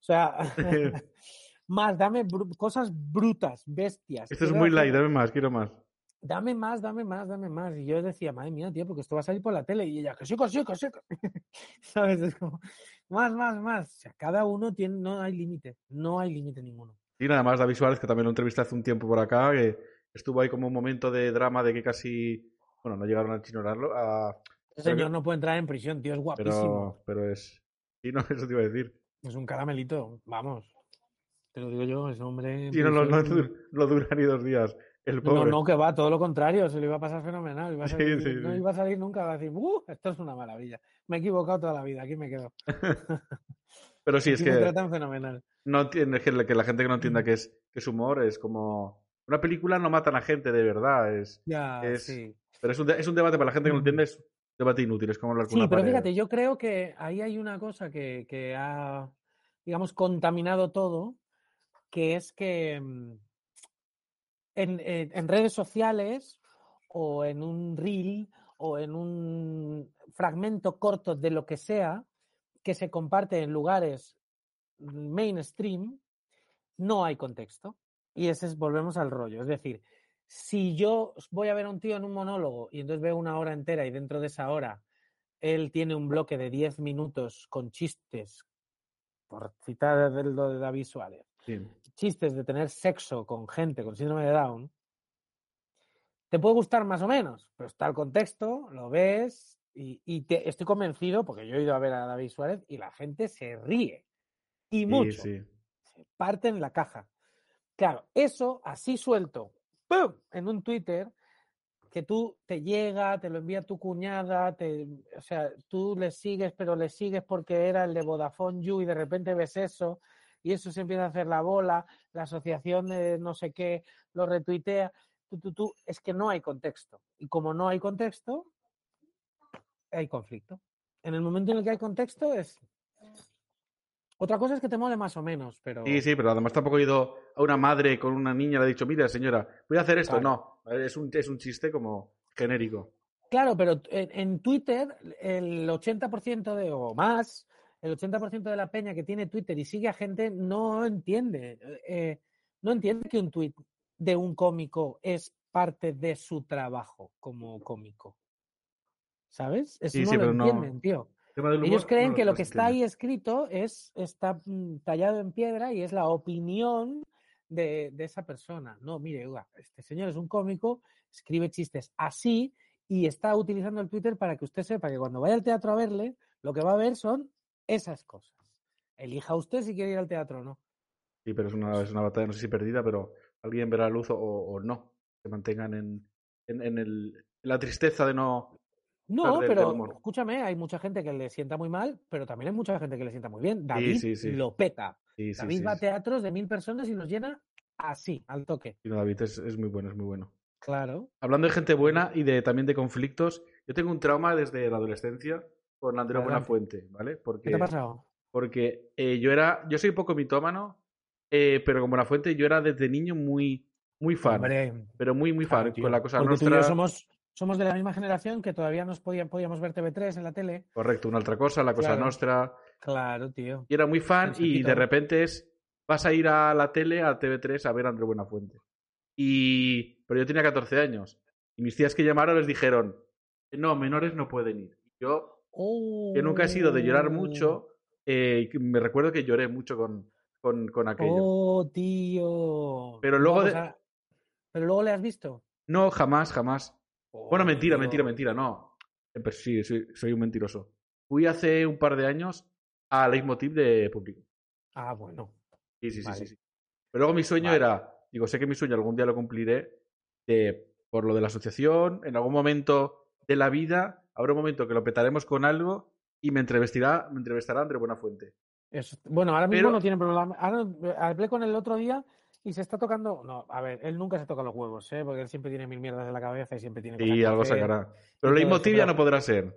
O sea, más, dame cosas brutas, bestias. Esto es muy light, dame más, quiero más. Dame más, dame más, dame más. Y yo decía, madre mía, tío, porque esto va a salir por la tele. Y ella, que sí, que sí, que sí. que-". ¿Sabes? Es como, más, más, más. O sea, cada uno tiene, no hay límite, no hay límite ninguno. Y nada más, David Suárez, que también lo entrevisté hace un tiempo por acá, que estuvo ahí como un momento de drama de que casi, bueno, no llegaron a chinorarlo, a- Ese señor no puede entrar en prisión, tío, es guapísimo. pero, pero es... Sí, no, eso te iba a decir. Es un caramelito, vamos. Te lo digo yo, ese hombre. Sí, no, no, dura ni dos días, el No, pobre. no, que va, todo lo contrario, se le iba a pasar fenomenal. Iba a Sí, salir- sí, no iba a salir nunca, va a decir, ¡uh! Esto es una maravilla. Me he equivocado toda la vida, aquí me quedo. Pero sí, es Aquí me que tratan fenomenal. no entiende, que la, que gente que no entienda que es, que es humor es como... Una película no mata a la gente de verdad, es... Ya, Es- sí. Pero es un, es un debate para la gente que no entiende, es un debate inútil, es como hablar con Sí, una pero pared. fíjate, yo creo que ahí hay una cosa que, que ha, digamos, contaminado todo, que es que mm, en, en- redes sociales o en un reel o en un fragmento corto de lo que sea que se comparte en lugares mainstream, no hay contexto. Y ese es, volvemos al rollo. Es decir, si yo voy a ver a un tío en un monólogo y entonces veo una hora entera y dentro de esa hora él tiene un bloque de 10 minutos con chistes, por citar lo de David Suárez. Chistes de tener sexo con gente con síndrome de Down, te puede gustar más o menos, pero está el contexto, lo ves y, y te, estoy convencido, porque yo he ido a ver a David Suárez y la gente se ríe. Y Sí, mucho. sí. Se parte en la caja. Claro, eso así suelto, ¡pum! en un Twitter, que tú te llega, te lo envía tu cuñada, te, o sea, tú le sigues, pero le sigues porque era el de Vodafone You y de repente ves eso y eso se empieza a hacer la bola, la asociación de no sé qué lo retuitea, tú, tú, tú, es que no hay contexto. Y como no hay contexto, hay conflicto. En el momento en el que hay contexto es... Otra cosa es que te mole más o menos, pero... Sí, sí, pero además tampoco he ido a una madre con una niña y le ha dicho, mira, señora, voy a hacer esto. Claro. No, es un, es un chiste como genérico. Claro, pero en, en Twitter el 80% de, o más, el 80% de la peña que tiene Twitter y sigue a gente no entiende. Eh, no entiende que un tuit de un cómico es parte de su trabajo como cómico. ¿Sabes? Eso Sí, no sí, lo pero no- entienden, tío. Ellos creen no- que lo que está ahí escrito es, está mm, tallado en piedra y es la opinión de, de esa persona. No, mire, oiga, este señor es un cómico, escribe chistes así y está utilizando el Twitter para que usted sepa que cuando vaya al teatro a verle, lo que va a ver son esas cosas. Elija usted si quiere ir al teatro o no. Sí, pero es una, es una batalla, no sé si perdida, pero alguien verá la luz o, o no. Se mantengan en, en, en el, en la tristeza de no. No, pero escúchame, hay mucha gente que le sienta muy mal, pero también hay mucha gente que le sienta muy bien. David sí, sí. lo peta. David va a teatros de mil personas y los llena así, al toque. Sí, no, David es, es muy bueno, es muy bueno. Claro. Hablando de gente buena y de también de conflictos, yo tengo un trauma desde la adolescencia con Andrés Adelante. Buenafuente, ¿vale? ¿Qué Porque, te ha pasado? porque eh, yo era, yo soy poco mitómano, eh, pero con Buenafuente yo era desde niño muy, muy fan, Hombre, pero muy, muy fan, tío, con la cosa porque tú y nuestra, yo somos, somos de la misma generación que todavía nos podían, podíamos ver TV3 en la tele. correcto, una otra cosa, la cosa Claro. nuestra, Claro, tío. y era muy fan y de repente es, vas a ir a la tele, a TV3, a ver a Andrés Buenafuente. Y, pero yo tenía 14 años, y mis tías que llamaron les dijeron, no, menores no pueden ir. Y yo, que nunca he sido de llorar mucho, eh, y me recuerdo que lloré mucho con, con, con aquello. Oh, tío. Pero luego de- a- Pero luego le has visto. No, jamás, jamás. Oh, Bueno, mentira, tío. mentira, mentira, no. Eh, Pero sí, soy, soy un mentiroso. Fui hace un par de años a Leitmotiv de público. Ah, bueno. Sí, sí, sí, Vale. sí, sí. Pero luego mi sueño Vale. era, digo, sé que mi sueño algún día lo cumpliré, de, por lo de la asociación, en algún momento de la vida, habrá un momento que lo petaremos con algo y me entrevistará, me entrevistará André Buenafuente. Eso- bueno, ahora mismo Pero- no tiene problema. Ahora, eh, hablé con él el otro día y se está tocando. No, a ver, él nunca se toca los huevos, ¿eh? porque él siempre tiene mil mierdas en la cabeza y siempre tiene Y algo hacer. sacará. Pero Leitmotiv ya no podrá ser.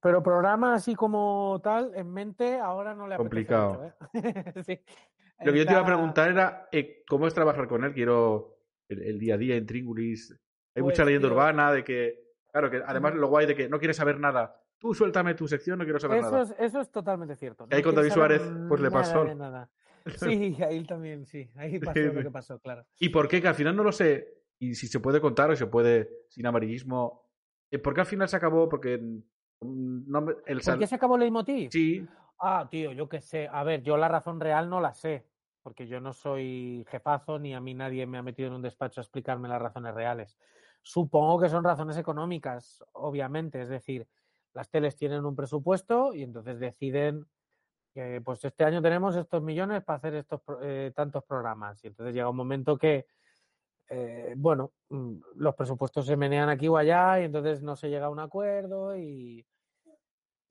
Pero programa así como tal, en mente, ahora no le Complicado. mucho, ¿eh? Sí. Lo que yo te iba a preguntar era eh, cómo es trabajar con él. Quiero el, el día a día en Tringulis. Hay Pues, mucha leyenda tío- urbana de que, claro, que además lo guay de que no quieres saber nada. Tú suéltame tu sección, no quiero saber Eso nada. es, eso es totalmente cierto. ahí con David Suárez, pues le nada pasó. de nada. Sí, ahí también, sí. Ahí pasó lo que pasó, claro. ¿Y por qué? Que al final no lo sé. Y si se puede contar o se puede sin amarillismo. eh, ¿Por qué al final se acabó? Porque mm, no me- el ¿Por sal- qué se acabó Leitmotiv? Sí, Ah, tío, yo qué sé. A ver, yo la razón real no la sé, porque yo no soy jefazo ni a mí nadie me ha metido en un despacho a explicarme las razones reales. Supongo que son razones económicas, obviamente, es decir, las teles tienen un presupuesto y entonces deciden que pues este año tenemos estos millones para hacer estos eh, tantos programas y entonces llega un momento que eh, bueno, mm, los presupuestos se menean aquí o allá y entonces no se llega a un acuerdo y,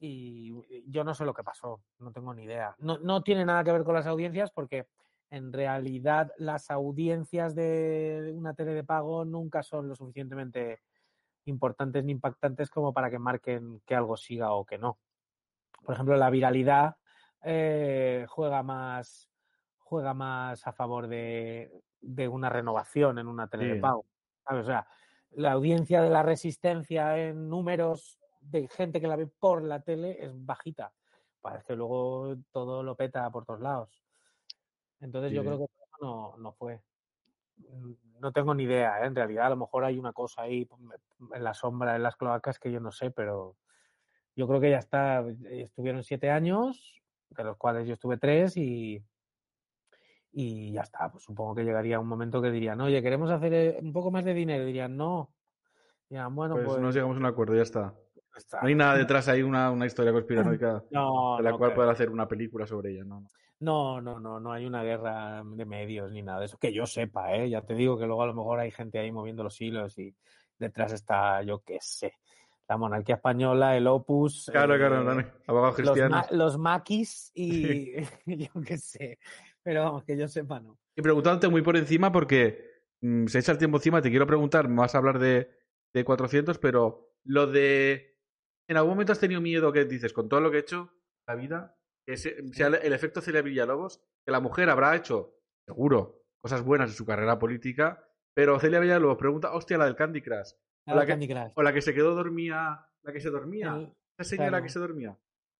y yo no sé lo que pasó, no tengo ni idea. No, no tiene nada que ver con las audiencias porque en realidad las audiencias de una tele de pago nunca son lo suficientemente importantes ni impactantes como para que marquen que algo siga o que no. Por ejemplo, la viralidad eh, juega más juega más a favor de, de una renovación en una tele de pago. ¿sabes? O sea, la audiencia de la resistencia en números de gente que la ve por la tele es bajita. Parece que luego todo lo peta por todos lados. Entonces yo creo que por eso no, no fue. Mm, No tengo ni idea, ¿eh? en realidad a lo mejor hay una cosa ahí en la sombra, en las cloacas que yo no sé, pero yo creo que ya está. Estuvieron siete años, de los cuales yo estuve tres y, y ya está. Pues supongo que llegaría un momento que dirían, oye, queremos hacer eh, un poco más de dinero. Dirían, no. Dirían, bueno, pues, pues. no llegamos a un acuerdo, ya está. Ya está". No hay nada detrás ahí, una, una historia conspiranoica No, de la no cual creo. poder hacer una película sobre ella, ¿no? No, no, no, no hay una guerra de medios ni nada de eso. Que yo sepa, ¿eh? Ya te digo que luego a lo mejor hay gente ahí moviendo los hilos y detrás está, yo qué sé, la monarquía española, el Opus. Claro, eh, claro, los, ma- los maquis y yo qué sé. Pero vamos, que yo sepa, no. Y preguntándote muy por encima porque mm, se echa el tiempo encima, te quiero preguntar, me vas a hablar de, de 400, pero lo de... ¿En algún momento has tenido miedo que dices, con todo lo que he hecho, la vida, que se- sea el, el efecto Celia Villalobos, que la mujer habrá hecho, seguro, cosas buenas en su carrera política, pero Celia Villalobos pregunta, hostia, la del Candy Crush, Nada, la que- Candy Crush. o la que se quedó dormía, la que se dormía, El- esa señora claro. que se dormía.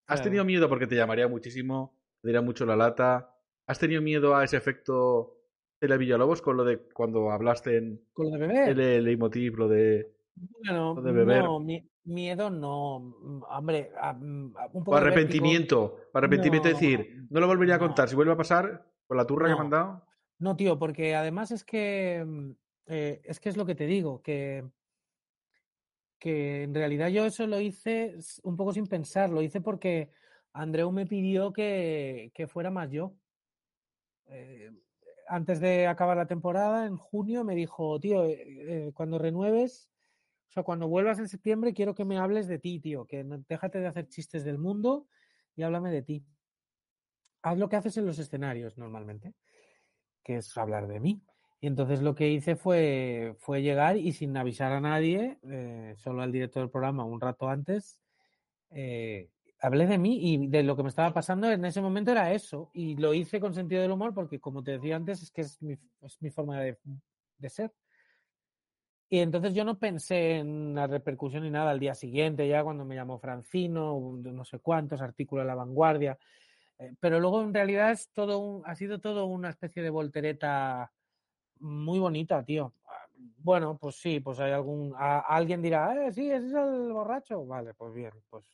¿Has Claro. tenido miedo porque te llamaría muchísimo, te diría mucho la lata? ¿Has tenido miedo a ese efecto Celia Villalobos con lo de cuando hablaste en ¿Con lo de beber? el, el leitmotiv, lo de, Bueno, lo de beber. no, mi- miedo no. Mm, Hombre, a- mm, a- un O poco arrepentimiento. Arrepentimiento, es decir, no lo volvería a no. contar. Si vuelve a pasar, con la turra que me han No. dado. No, tío, porque además es que mm, eh, es que es lo que te digo, que, que en realidad yo eso lo hice un poco sin pensar, lo hice porque Andreu me pidió que, que fuera más yo. Eh, antes de acabar la temporada, en junio, me dijo, tío, eh, eh, cuando renueves, sea, cuando vuelvas en septiembre, quiero que me hables de ti, tío, que déjate de hacer chistes del mundo y háblame de ti. Haz lo que haces en los escenarios normalmente que es hablar de mí. Y entonces lo que hice fue, llegar y sin avisar a nadie, eh, solo al director del programa un rato antes, eh, hablé de mí y de lo que me estaba pasando en ese momento era eso. Y lo hice con sentido del humor porque, como te decía antes, es que es mi, es mi forma de ser. Y entonces yo no pensé en la repercusión ni nada al día siguiente, ya cuando me llamó Francino, no sé cuántos, artículos de la vanguardia. Eh, pero luego en realidad es todo un, ha sido todo una especie de voltereta muy bonita, tío. Ah, Bueno, pues sí, pues hay algún. a- alguien dirá, eh, sí, ese es el borracho. Vale, pues bien, pues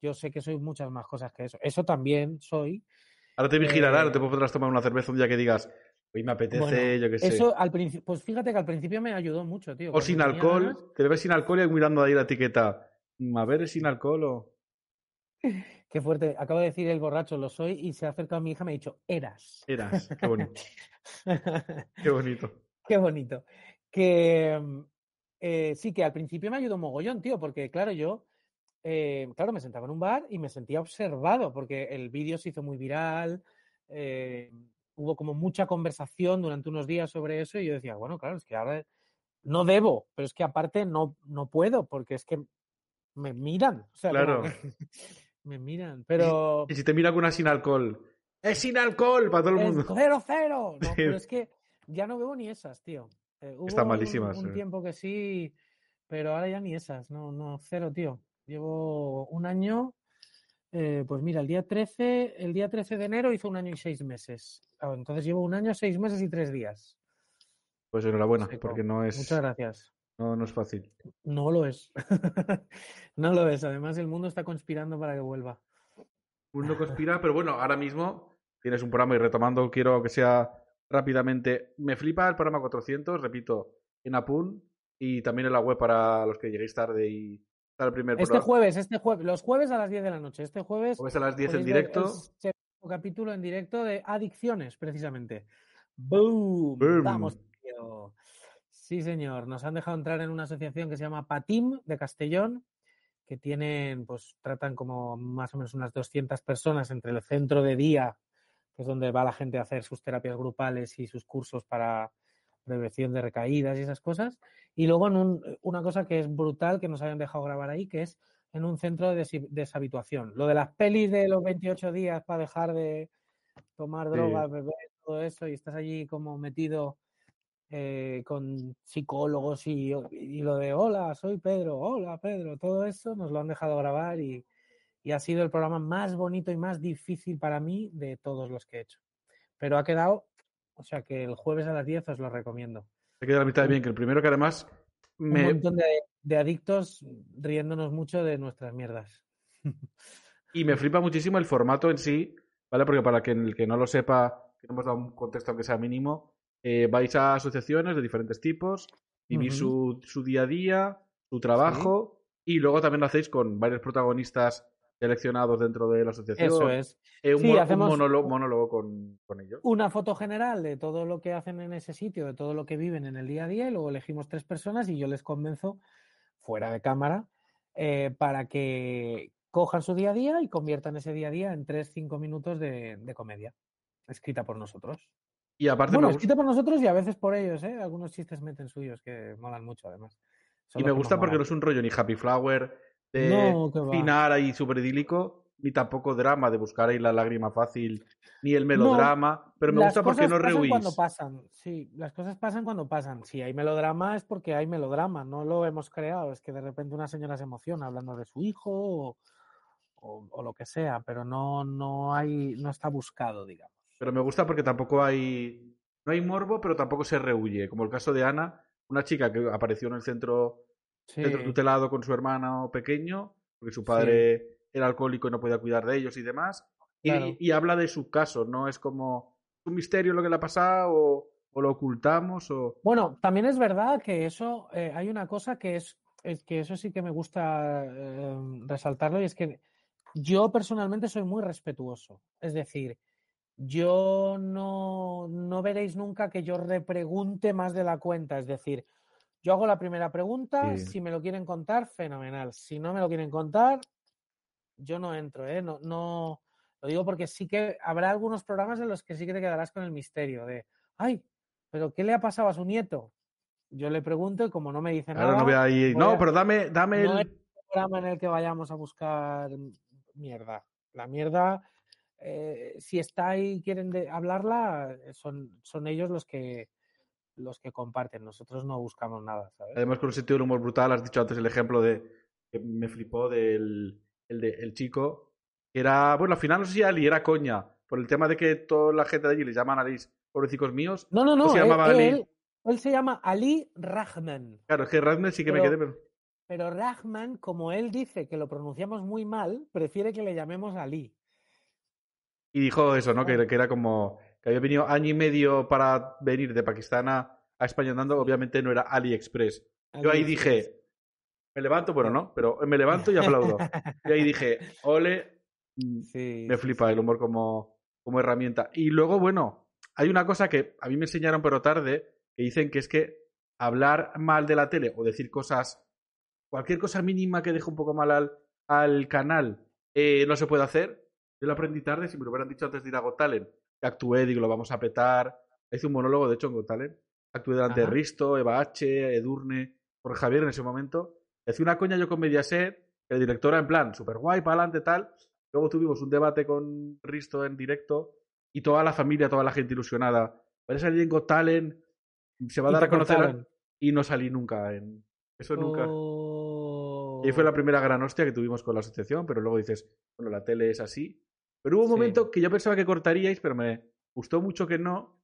yo sé que soy muchas más cosas que eso. Eso también soy. Ahora te vigilará, no te Eh, podrás tomar una cerveza un día que digas, hoy me apetece, Bueno, yo qué sé. eso al principio, pues fíjate que al principio me ayudó mucho, tío. O sin alcohol, ganas- te bebes sin alcohol y mirando ahí la etiqueta. "Mm, A ver, ¿es sin alcohol o...? Qué fuerte. Acabo de decir el borracho, lo soy, y se ha acercado a mi hija y me ha dicho, eras. Eras. Qué bonito. Qué bonito. Qué bonito. Que mm, eh, sí, que al principio me ayudó mogollón, tío, porque claro, yo, eh, claro, me sentaba en un bar y me sentía observado, porque el vídeo se hizo muy viral, eh, hubo como mucha conversación durante unos días sobre eso y yo decía, bueno, claro, es que ahora no debo, pero es que aparte no, no puedo, porque es que me miran, o sea, Claro. me miran, pero... Y si te mira alguna sin alcohol, ¡es sin alcohol! Para todo el Es mundo. cero, cero. No, pero es que ya no bebo ni esas, tío. Eh, Están hubo un- malísimas, Un, eh. tiempo que sí, pero ahora ya ni esas. No, no, cero, tío. Llevo un año. Eh, pues mira, el día 13, el día 13 de enero hizo un año y seis meses. Ah, Entonces llevo un año, seis meses y tres días. Pues enhorabuena, Seco. porque no es, Muchas gracias. no, no es fácil. No lo es. no lo es. Además, el mundo está conspirando para que vuelva. Uno conspira, pero bueno, ahora mismo tienes un programa y retomando, quiero que sea rápidamente. Me flipa el programa 400, repito, en Apun y también en la web para los que lleguéis tarde y el primer Este programa. jueves, este jueves, los jueves a las 10 de la noche. Este jueves Jueves a las 10 en directo. El segundo capítulo en directo de adicciones, precisamente. ¡Boom! Boom. Vamos, tío. Sí, señor. Nos han dejado entrar en una asociación que se llama Patim de Castellón, que tienen, pues tratan como más o menos unas 200 personas entre el centro de día, que es donde va la gente a hacer sus terapias grupales y sus cursos para prevención de recaídas y esas cosas. Y luego en un- una cosa que es brutal, que nos habían dejado grabar ahí, que es en un centro de deshabituación. Lo de las pelis de los 28 días para dejar de tomar Sí. drogas, beber, todo eso, y estás allí como metido eh, con psicólogos y, y lo de hola, soy Pedro, hola Pedro, todo eso nos lo han dejado grabar y, y ha sido el programa más bonito y más difícil para mí de todos los que he hecho. Pero ha quedado, o sea que el jueves a las 10 os lo recomiendo. Se queda la mitad de bien, que el primero que además Un montón de, de adictos riéndonos mucho de nuestras mierdas. Y me flipa muchísimo el formato en sí, ¿vale? Porque para que el que no lo sepa, que no hemos dado un contexto aunque sea mínimo, eh, vais a asociaciones de diferentes tipos, vivís su, su día a día, su trabajo, y luego también lo hacéis con varios protagonistas seleccionados dentro de la asociación. Eso es. Eh, un, Sí, mo- un hacemos- monólogo, monólogo con, con ellos. Una foto general de todo lo que hacen en ese sitio, de todo lo que viven en el día a día, y luego elegimos tres personas y yo les convenzo, fuera de cámara, eh, para que cojan su día a día y conviertan ese día a día en tres, cinco minutos de, de comedia, escrita por nosotros. Y aparte Bueno, escrita por nosotros y a veces por ellos, ¿eh? Algunos chistes meten suyos que molan mucho, además. Son y me gusta porque no es un rollo ni happy flower de No, final ahí súper idílico, ni tampoco drama de buscar ahí la lágrima fácil, ni el melodrama, pero me gusta porque cosas no pasan rehuís. cuando pasan, sí, las cosas pasan cuando pasan. Si hay melodrama es porque hay melodrama, no lo hemos creado, es que de repente una señora se emociona hablando de su hijo o, o- o lo que sea, pero no, no hay, no está buscado, digamos. Pero me gusta porque tampoco hay. no hay morbo, pero tampoco se rehuye. Como el caso de Ana, una chica que apareció en el centro, centro Sí, tutelado con su hermano pequeño, porque su padre era alcohólico y no podía cuidar de ellos y demás. Y, y habla de su caso, no es como un misterio lo que le ha pasado o, o lo ocultamos o... Bueno, también es verdad que eso, eh, hay una cosa que es, es que eso sí que me gusta eh, resaltarlo y es que yo personalmente soy muy respetuoso. Es decir, yo no, no veréis nunca que yo repregunte más de la cuenta. Es decir, yo hago la primera pregunta, Sí. si me lo quieren contar, fenomenal. Si no me lo quieren contar, yo no entro, ¿eh? No, no, lo digo porque sí que habrá algunos programas en los que sí que te quedarás con el misterio de, ay, pero ¿qué le ha pasado a su nieto? Yo le pregunto y como no me dice Ahora nada, no voy a ir... No, pero dame, dame no el... es un programa en el que vayamos a buscar mierda. La mierda, eh, si está ahí y quieren de- hablarla, eh, son, son ellos los que los que comparten. Nosotros no buscamos nada, ¿sabes? Además, con un sentido del humor brutal, has dicho antes el ejemplo de que me flipó del el, de- el chico, era, bueno, al final no sé si Ali era coña, por el tema de que toda la gente de allí le llaman Alice, pobrecicos míos. No, no, ¿Cómo no. se él, Ali? él- él se llama Ali Rahman. Claro, es que Radner sí que me quedé, pero... Pero Rahman, como él dice que lo pronunciamos muy mal, prefiere que le llamemos Ali. Y dijo eso, ¿no? Que, que era como que había venido año y medio para venir de Pakistán a, a España andando, obviamente no era AliExpress. Yo ahí dije, me levanto, bueno, no, pero me levanto y aplaudo. Y ahí dije, ole, mm, Sí, me sí, flipa el humor como, como herramienta. Y luego, bueno, hay una cosa que a mí me enseñaron pero tarde, que dicen que es que hablar mal de la tele o decir cosas, cualquier cosa mínima que deje un poco mal al, al canal, eh, no se puede hacer. Yo lo aprendí tarde, si me lo hubieran dicho antes de ir a Got Talent, actué, digo, lo vamos a petar. Hice un monólogo, de hecho, en Got Talent. Actué delante Ajá. de Risto, Eva H., Edurne, por Javier en ese momento. Hice una coña yo con Mediaset, el director era en plan, súper guay, para adelante, tal. Luego tuvimos un debate con Risto en directo y toda la familia, toda la gente ilusionada. Va a salir en Got Talent, se va a dar a conocer. cortaron. Y no salí nunca en. Eso nunca. Oh. Y fue la primera gran hostia que tuvimos con la asociación, pero luego dices, bueno, la tele es así. Pero hubo un Sí. momento que yo pensaba que cortaríais, pero me gustó mucho que no,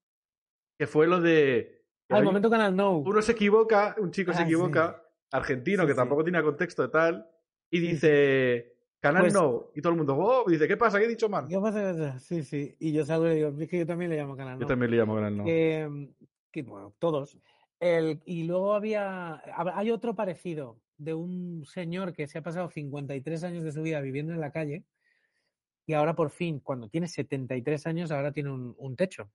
que fue lo de... Ah, el momento Canal No. Uno se equivoca, un chico se Ah, equivoca, argentino, Sí, que sí. tampoco tenía contexto de tal, y Sí, dice, Canal Pues- no, y todo el mundo, oh, y dice, ¿qué pasa? ¿Qué he dicho mal? ¿Qué pasa? Sí, sí. Y yo salgo y le digo, es que yo también le llamo Canal Yo No. también le llamo Canal no. que, que, bueno, todos. El, y luego había, hab- hay otro parecido de un señor que se ha pasado 53 años de su vida viviendo en la calle y ahora por fin, cuando tiene 73 años, ahora tiene un, un techo.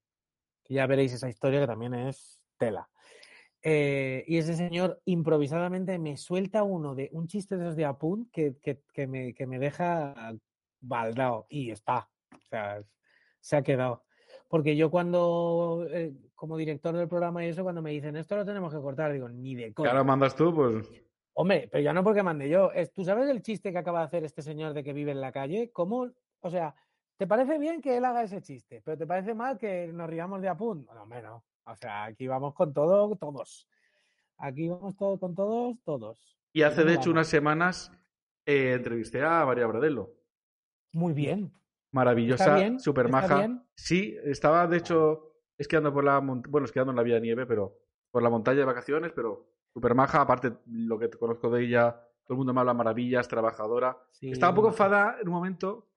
Ya veréis esa historia que también es tela. Eh, y ese señor improvisadamente me suelta uno de un chiste de esos de Apunt que, que, que me, que me deja baldao y está. O sea, se ha quedado. Porque yo cuando, eh, como director del programa y eso, cuando me dicen esto lo tenemos que cortar, digo, ni de coña. ahora mandas tú, pues... Hombre, pero ya no porque mande yo. ¿Tú sabes el chiste que acaba de hacer este señor de que vive en la calle? ¿Cómo? O sea, ¿te parece bien que él haga ese chiste? ¿Pero te parece mal que nos riamos de Apunt? No, no. O sea, aquí vamos con todo, todos. Aquí vamos todo, con todos, todos. Y hace, de hecho, unas semanas eh, entrevisté a María Bradelo. Muy bien. Maravillosa, súper ¿Está maja. Sí, estaba de hecho esquiando por la montaña, bueno, esquiando en la vía de nieve, pero por la montaña de vacaciones, pero súper maja. Aparte, lo que conozco de ella, todo el mundo me habla maravillas, trabajadora. Sí, estaba un poco enfadada en un momento,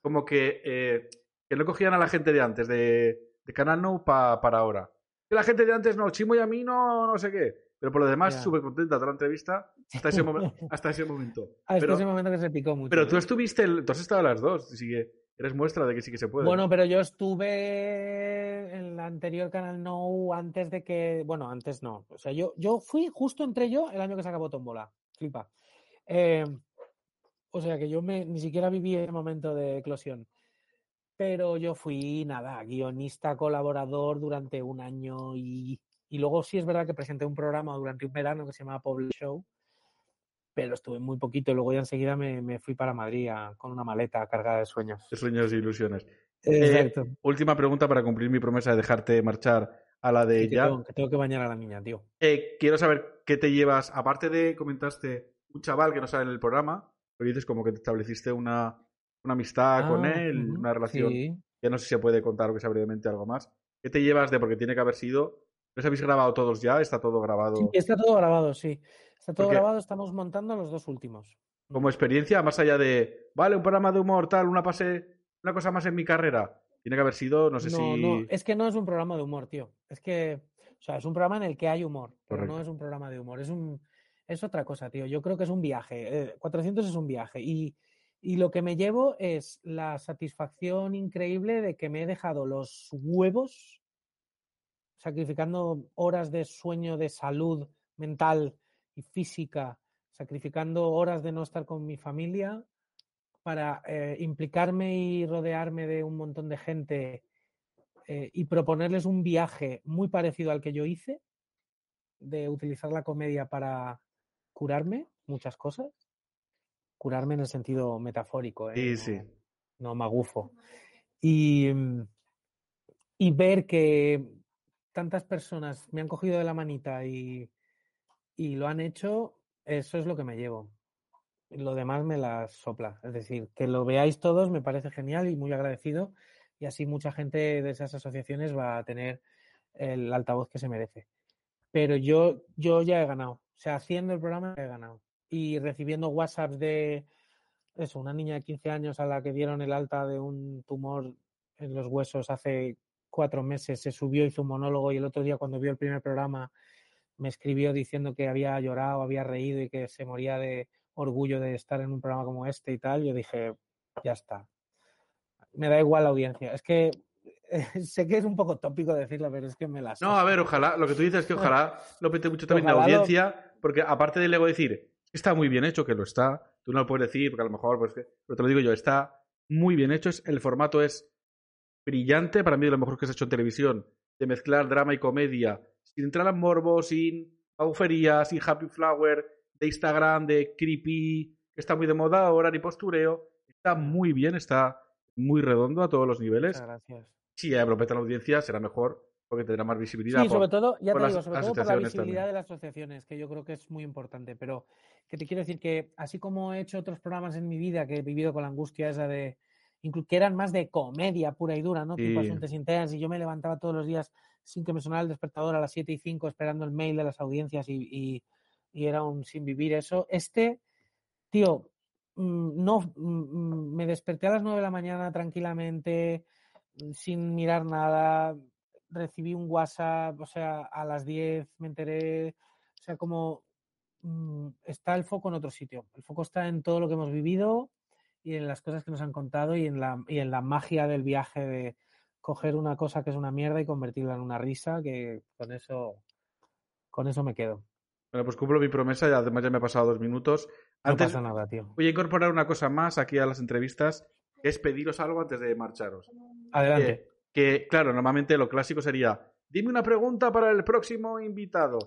como que, eh, que no cogían a la gente de antes, de, de Canal No pa- para ahora. Que la gente de antes no, Chimo y a mí no, no sé qué. Pero por lo demás, súper contenta toda la entrevista hasta ese, momen- hasta ese momento. Hasta pero, ese momento que se picó mucho. pero tú estuviste, el- tú has estado a las dos, así que eres muestra de que sí que se puede. Bueno, pero yo estuve en la anterior Canal No antes de que, bueno, antes no. O sea, yo, yo fui, justo entré yo el año que se acabó Tómbola. Flipa. Eh, o sea que yo me, ni siquiera viví el momento de eclosión. Pero yo fui, nada, guionista, colaborador durante un año y, y luego sí es verdad que presenté un programa durante un verano que se llamaba Public Show, pero estuve muy poquito y luego ya enseguida me, me fui para Madrid a- con una maleta cargada de sueños. de sueños e ilusiones. Exacto. Eh, última pregunta para cumplir mi promesa de dejarte marchar a la de Sí, que, ella. tengo, que tengo que bañar a la niña, tío. Eh, quiero saber qué te llevas, aparte de, comentaste, un chaval que no sale en el programa, pero dices como que te estableciste una, una amistad con Ah, él, una relación, Sí. ya no sé si se puede contar o que sea brevemente algo más. ¿Qué te llevas de, porque tiene que haber sido, ¿los habéis grabado todos ya? ¿Está todo grabado? Sí, está todo grabado, sí. Está todo grabado, estamos montando los dos últimos. Como experiencia, más allá de, vale, un programa de humor, tal, una pase, una cosa más en mi carrera, tiene que haber sido, no sé si... No, es que no es un programa de humor, tío. Es que, o sea, es un programa en el que hay humor, pero no es un programa de humor, es un... Es otra cosa, tío. Yo creo que es un viaje. 400 eh, es un viaje. Y, y lo que me llevo es la satisfacción increíble de que me he dejado los huevos sacrificando horas de sueño, de salud mental y física, sacrificando horas de no estar con mi familia para eh, implicarme y rodearme de un montón de gente eh, y proponerles un viaje muy parecido al que yo hice, de utilizar la comedia para curarme muchas cosas, curarme en el sentido metafórico, ¿eh? sí, sí. no magufo. Y, y ver que tantas personas me han cogido de la manita y, y lo han hecho, eso es lo que me llevo. Lo demás me las sopla. Es decir, que lo veáis todos me parece genial y muy agradecido. Y así mucha gente de esas asociaciones va a tener el altavoz que se merece. Pero yo, yo ya he ganado. O sea, haciendo el programa he ganado. Y recibiendo WhatsApps de eso, una niña de 15 años a la que dieron el alta de un tumor en los huesos hace cuatro meses, se subió, hizo un monólogo y el otro día cuando vio el primer programa me escribió diciendo que había llorado, había reído y que se moría de orgullo de estar en un programa como este y tal. Yo dije, ya está. Me da igual la audiencia. Es que sé que es un poco tópico decirlo, pero es que me las. No, a ver, ojalá, lo que tú dices es que ojalá lo pete mucho también la audiencia, porque aparte de luego decir, está muy bien hecho, que lo está, tú no lo puedes decir, porque a lo mejor, pues, pero te lo digo yo, está muy bien hecho, el formato es brillante, para mí de lo mejor que se ha hecho en televisión, de mezclar drama y comedia, sin entrar en morbo, sin aufería, sin happy flower, de Instagram, de creepy, que está muy de moda ahora, ni postureo. Está muy bien, está muy redondo a todos los niveles. gracias. Si ya la audiencia, será mejor porque tendrá más visibilidad. Sí, sobre todo, ya te digo, sobre todo por la visibilidad de las asociaciones, que yo creo que es muy importante. Pero que te quiero decir que, así como he hecho otros programas en mi vida, que he vivido con la angustia esa de que eran más de comedia pura y dura, ¿no? Tipo asuntos internos, y yo me levantaba todos los días sin que me sonara el despertador a las 7 y 5 esperando el mail de las audiencias y, era un sin vivir eso. Este, tío, mm, no, mm, me desperté a las 9 de la mañana tranquilamente, sin mirar nada, recibí un WhatsApp, o sea, a las 10 me enteré, o sea, como mm, está el foco en otro sitio. El foco está en todo lo que hemos vivido y en las cosas que nos han contado y en la, y en la magia del viaje de coger una cosa que es una mierda y convertirla en una risa, que con eso, con eso me quedo. Bueno, pues cumplo mi promesa y además ya me ha pasado dos minutos. Antes, no pasa nada, tío. Voy a incorporar una cosa más aquí a las entrevistas, que es pediros algo antes de marcharos. Adelante. Que, claro, normalmente lo clásico sería, dime una pregunta para el próximo invitado.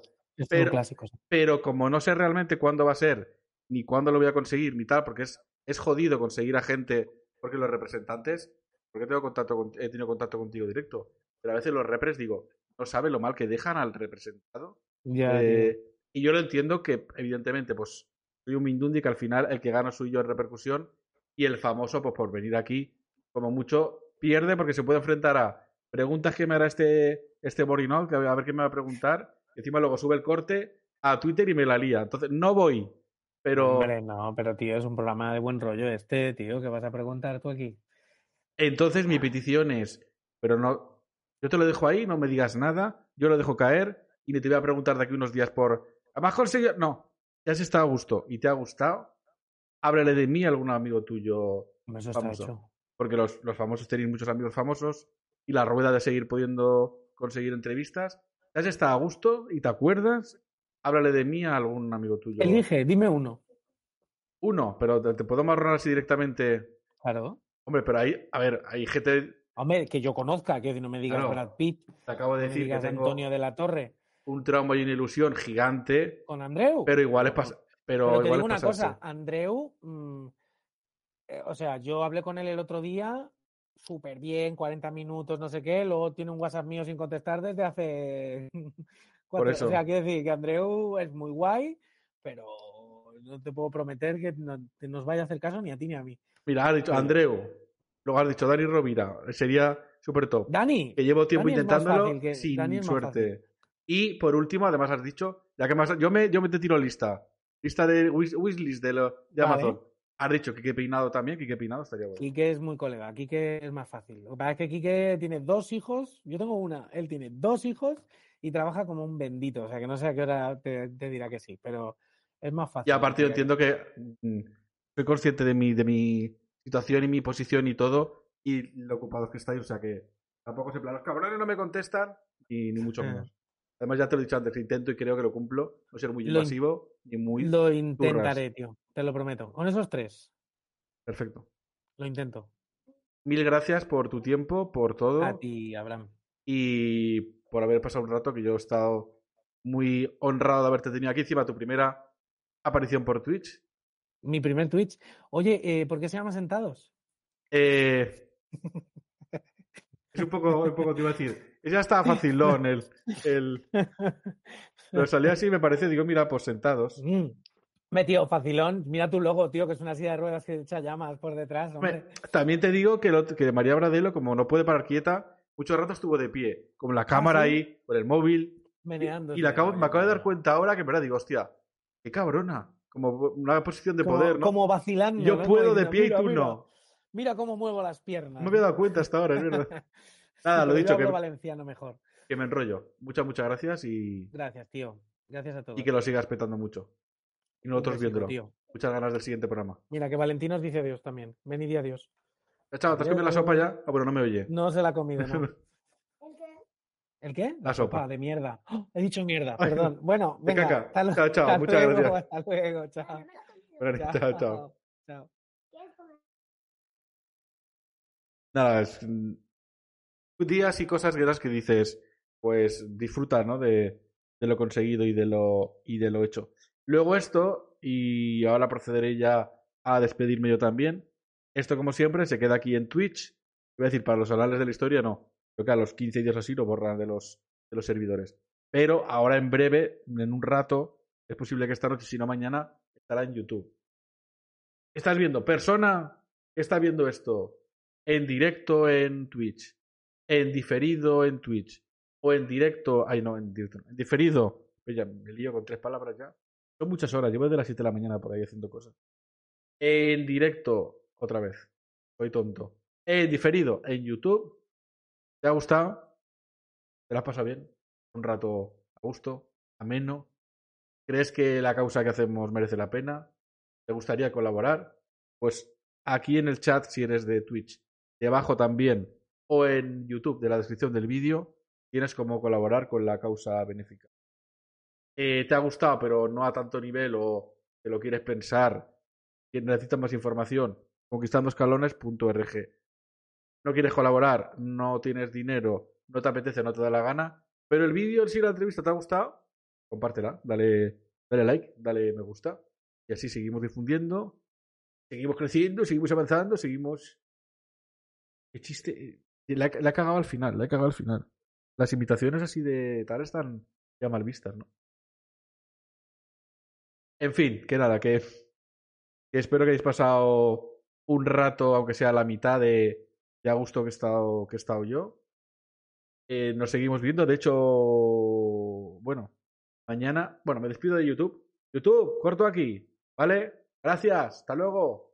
pero, clásico. pero como no sé realmente cuándo va a ser, ni cuándo lo voy a conseguir, ni tal, porque es es jodido conseguir a gente, porque los representantes, porque tengo contacto he tenido contacto contigo directo, pero a veces los repres digo, no sabe lo mal que dejan al representado. Eh, y yo lo entiendo que, evidentemente, pues soy un Mindundi que al final el que gana soy yo en repercusión y el famoso, pues por venir aquí, como mucho, pierde porque se puede enfrentar a preguntas que me hará este, este Borinol, que a ver qué me va a preguntar, y encima luego sube el corte a Twitter y me la lía. Entonces, no voy pero. Hombre, no, pero tío, es un programa de buen rollo este, tío, que vas a preguntar tú aquí. Entonces, mi petición es, pero no. Yo te lo dejo ahí, no me digas nada, yo lo dejo caer y te voy a preguntar de aquí unos días por. ¿A mejor conseguido? No, ya se está a gusto y te ha gustado. Háblale de mí a algún amigo tuyo Eso famoso. Porque los, los famosos tienen muchos amigos famosos y la rueda de seguir pudiendo conseguir entrevistas. Ya se está a gusto y te acuerdas háblale de mí a algún amigo tuyo. Elige, dime uno. Uno, pero te, puedo amarrar así directamente. Claro. Hombre, pero hay, a ver, hay gente. Hombre, que yo conozca, que no me digas Brad Pitt. Te acabo de decir que tengo Antonio de la Torre. Un trauma y una ilusión gigante. Con Andreu. Pero igual es pas... Pero, pero te igual digo una cosa, Andreu, mm, o sea, yo hablé con él el otro día, súper bien, 40 minutos, no sé qué, luego tiene un WhatsApp mío sin contestar desde hace Por eso. O sea, quiero decir que Andreu es muy guay, pero no te puedo prometer que, nos vaya a hacer caso ni a ti ni a mí. Mira, has dicho Andreu, luego has dicho Dani Rovira. Sería, súper top. Dani. Que llevo tiempo Dani intentándolo que- sin suerte. Y por último, además has dicho, ya que más, yo me, yo me te tiro lista. Lista de wish- wishlist de, lo, de Vale. Amazon. Has dicho Kike Peinado también, Kike Peinado estaría bueno. Quique es muy colega, Quique es más fácil. Lo que pasa es que Quique tiene dos hijos, yo tengo una, él tiene dos hijos y trabaja como un bendito, o sea que no sé a qué hora te, te dirá que sí, pero es más fácil. Y aparte yo entiendo que mm, soy consciente de mi, de mi situación y mi posición y todo, y lo ocupados que estáis, o sea que tampoco se plan, los cabrones no me contestan, y ni mucho menos. Además ya te lo he dicho antes, intento y creo que lo cumplo, no ser muy invasivo muy... Lo intentaré, tío, te lo prometo. Con esos tres, Perfecto. lo intento. Mil gracias por tu tiempo, por todo. A ti, Abraham. y por haber pasado un rato que yo he estado muy honrado de haberte tenido aquí encima tu primera aparición por Twitch. Mi primer Twitch. Oye, eh, ¿por qué se llama Sentados? Eh, es un poco, un poco te iba a decir. Ya estaba facilón el, el pero salía así me parece, digo, mira, pues sentados. Mm. Me, tío, facilón. Mira tu logo, tío, que es una silla de ruedas que echa llamas por detrás, hombre. También te digo que, lo- que María Bradelo, como no puede parar quieta, mucho rato estuvo de pie, con la cámara Ah, ¿sí? ahí, con el móvil. Meneando. Y le acabo- me acabo de dar cuenta ahora que en verdad digo, hostia, qué cabrona. Como una posición de como, poder, ¿no? Como vacilando. Yo ¿no? puedo de pie y "Mira, tú mira, no. Mira cómo muevo las piernas. No me había dado cuenta hasta ahora, es verdad. Nada, lo yo dicho, que, valenciano mejor. que me enrollo. Muchas, muchas gracias y, Gracias, tío. Gracias a todos. y que lo sigas petando mucho. Y nosotros viéndolo. tío. Muchas ganas del siguiente programa. Mira, que Valentín nos dice adiós también. Ven y di adiós. Chao, ¿te has comido la sopa ya? Ah, bueno, no me oye. No se la ha comido, ¿no? ¿El qué? La sopa. de mierda. ¡Oh! He dicho mierda, Ay, perdón. Bueno, venga. caca. hasta Chao, chao, hasta muchas luego, gracias. Hasta luego, chao. Bueno, chao, chao. Chao. Nada, es días y cosas de que dices, pues disfruta, ¿no? De, de lo conseguido y de lo, y de lo hecho. Luego esto, y ahora procederé ya a despedirme yo también. Esto, como siempre, se queda aquí en Twitch. Voy a decir, para los anales de la historia, no. Creo que a los 15 días así lo borran de los, de los servidores. Pero ahora en breve, en un rato, es posible que esta noche, si no mañana, estará en YouTube. Estás viendo, persona está viendo esto en directo en Twitch, en diferido en Twitch, o en directo, ay no, en directo, en diferido, Oye, me lío con tres palabras ya. Son muchas horas, llevo desde las 7 de la mañana por ahí haciendo cosas. En directo, otra vez, soy tonto. En diferido, en YouTube, ¿te ha gustado? ¿Te lo has pasado bien? Un rato a gusto, ameno. ¿Crees que la causa que hacemos merece la pena? ¿Te gustaría colaborar? Pues aquí en el chat, si eres de Twitch, debajo también, o en YouTube, de la descripción del vídeo, tienes cómo colaborar con la causa benéfica. Eh, ¿Te ha gustado, pero no a tanto nivel o te lo quieres pensar? que necesitas más información? Conquistandoscalones.org. ¿No quieres colaborar? ¿No tienes dinero? ¿No te apetece? ¿No te da la gana? Pero el vídeo en sí, la entrevista, ¿te ha gustado? Compártela, dale, dale like, dale me gusta. Y así seguimos difundiendo, seguimos creciendo, seguimos avanzando, seguimos. Qué chiste. La, la he cagado al final, la he cagado al final. Las invitaciones así de tal están ya mal vistas, ¿no? En fin, que nada, que, que espero que hayáis pasado un rato, aunque sea la mitad de, de a gusto que he estado, que he estado yo. Eh, nos seguimos viendo, de hecho, bueno, mañana, bueno, me despido de YouTube. YouTube, corto aquí, ¿vale? Gracias, hasta luego.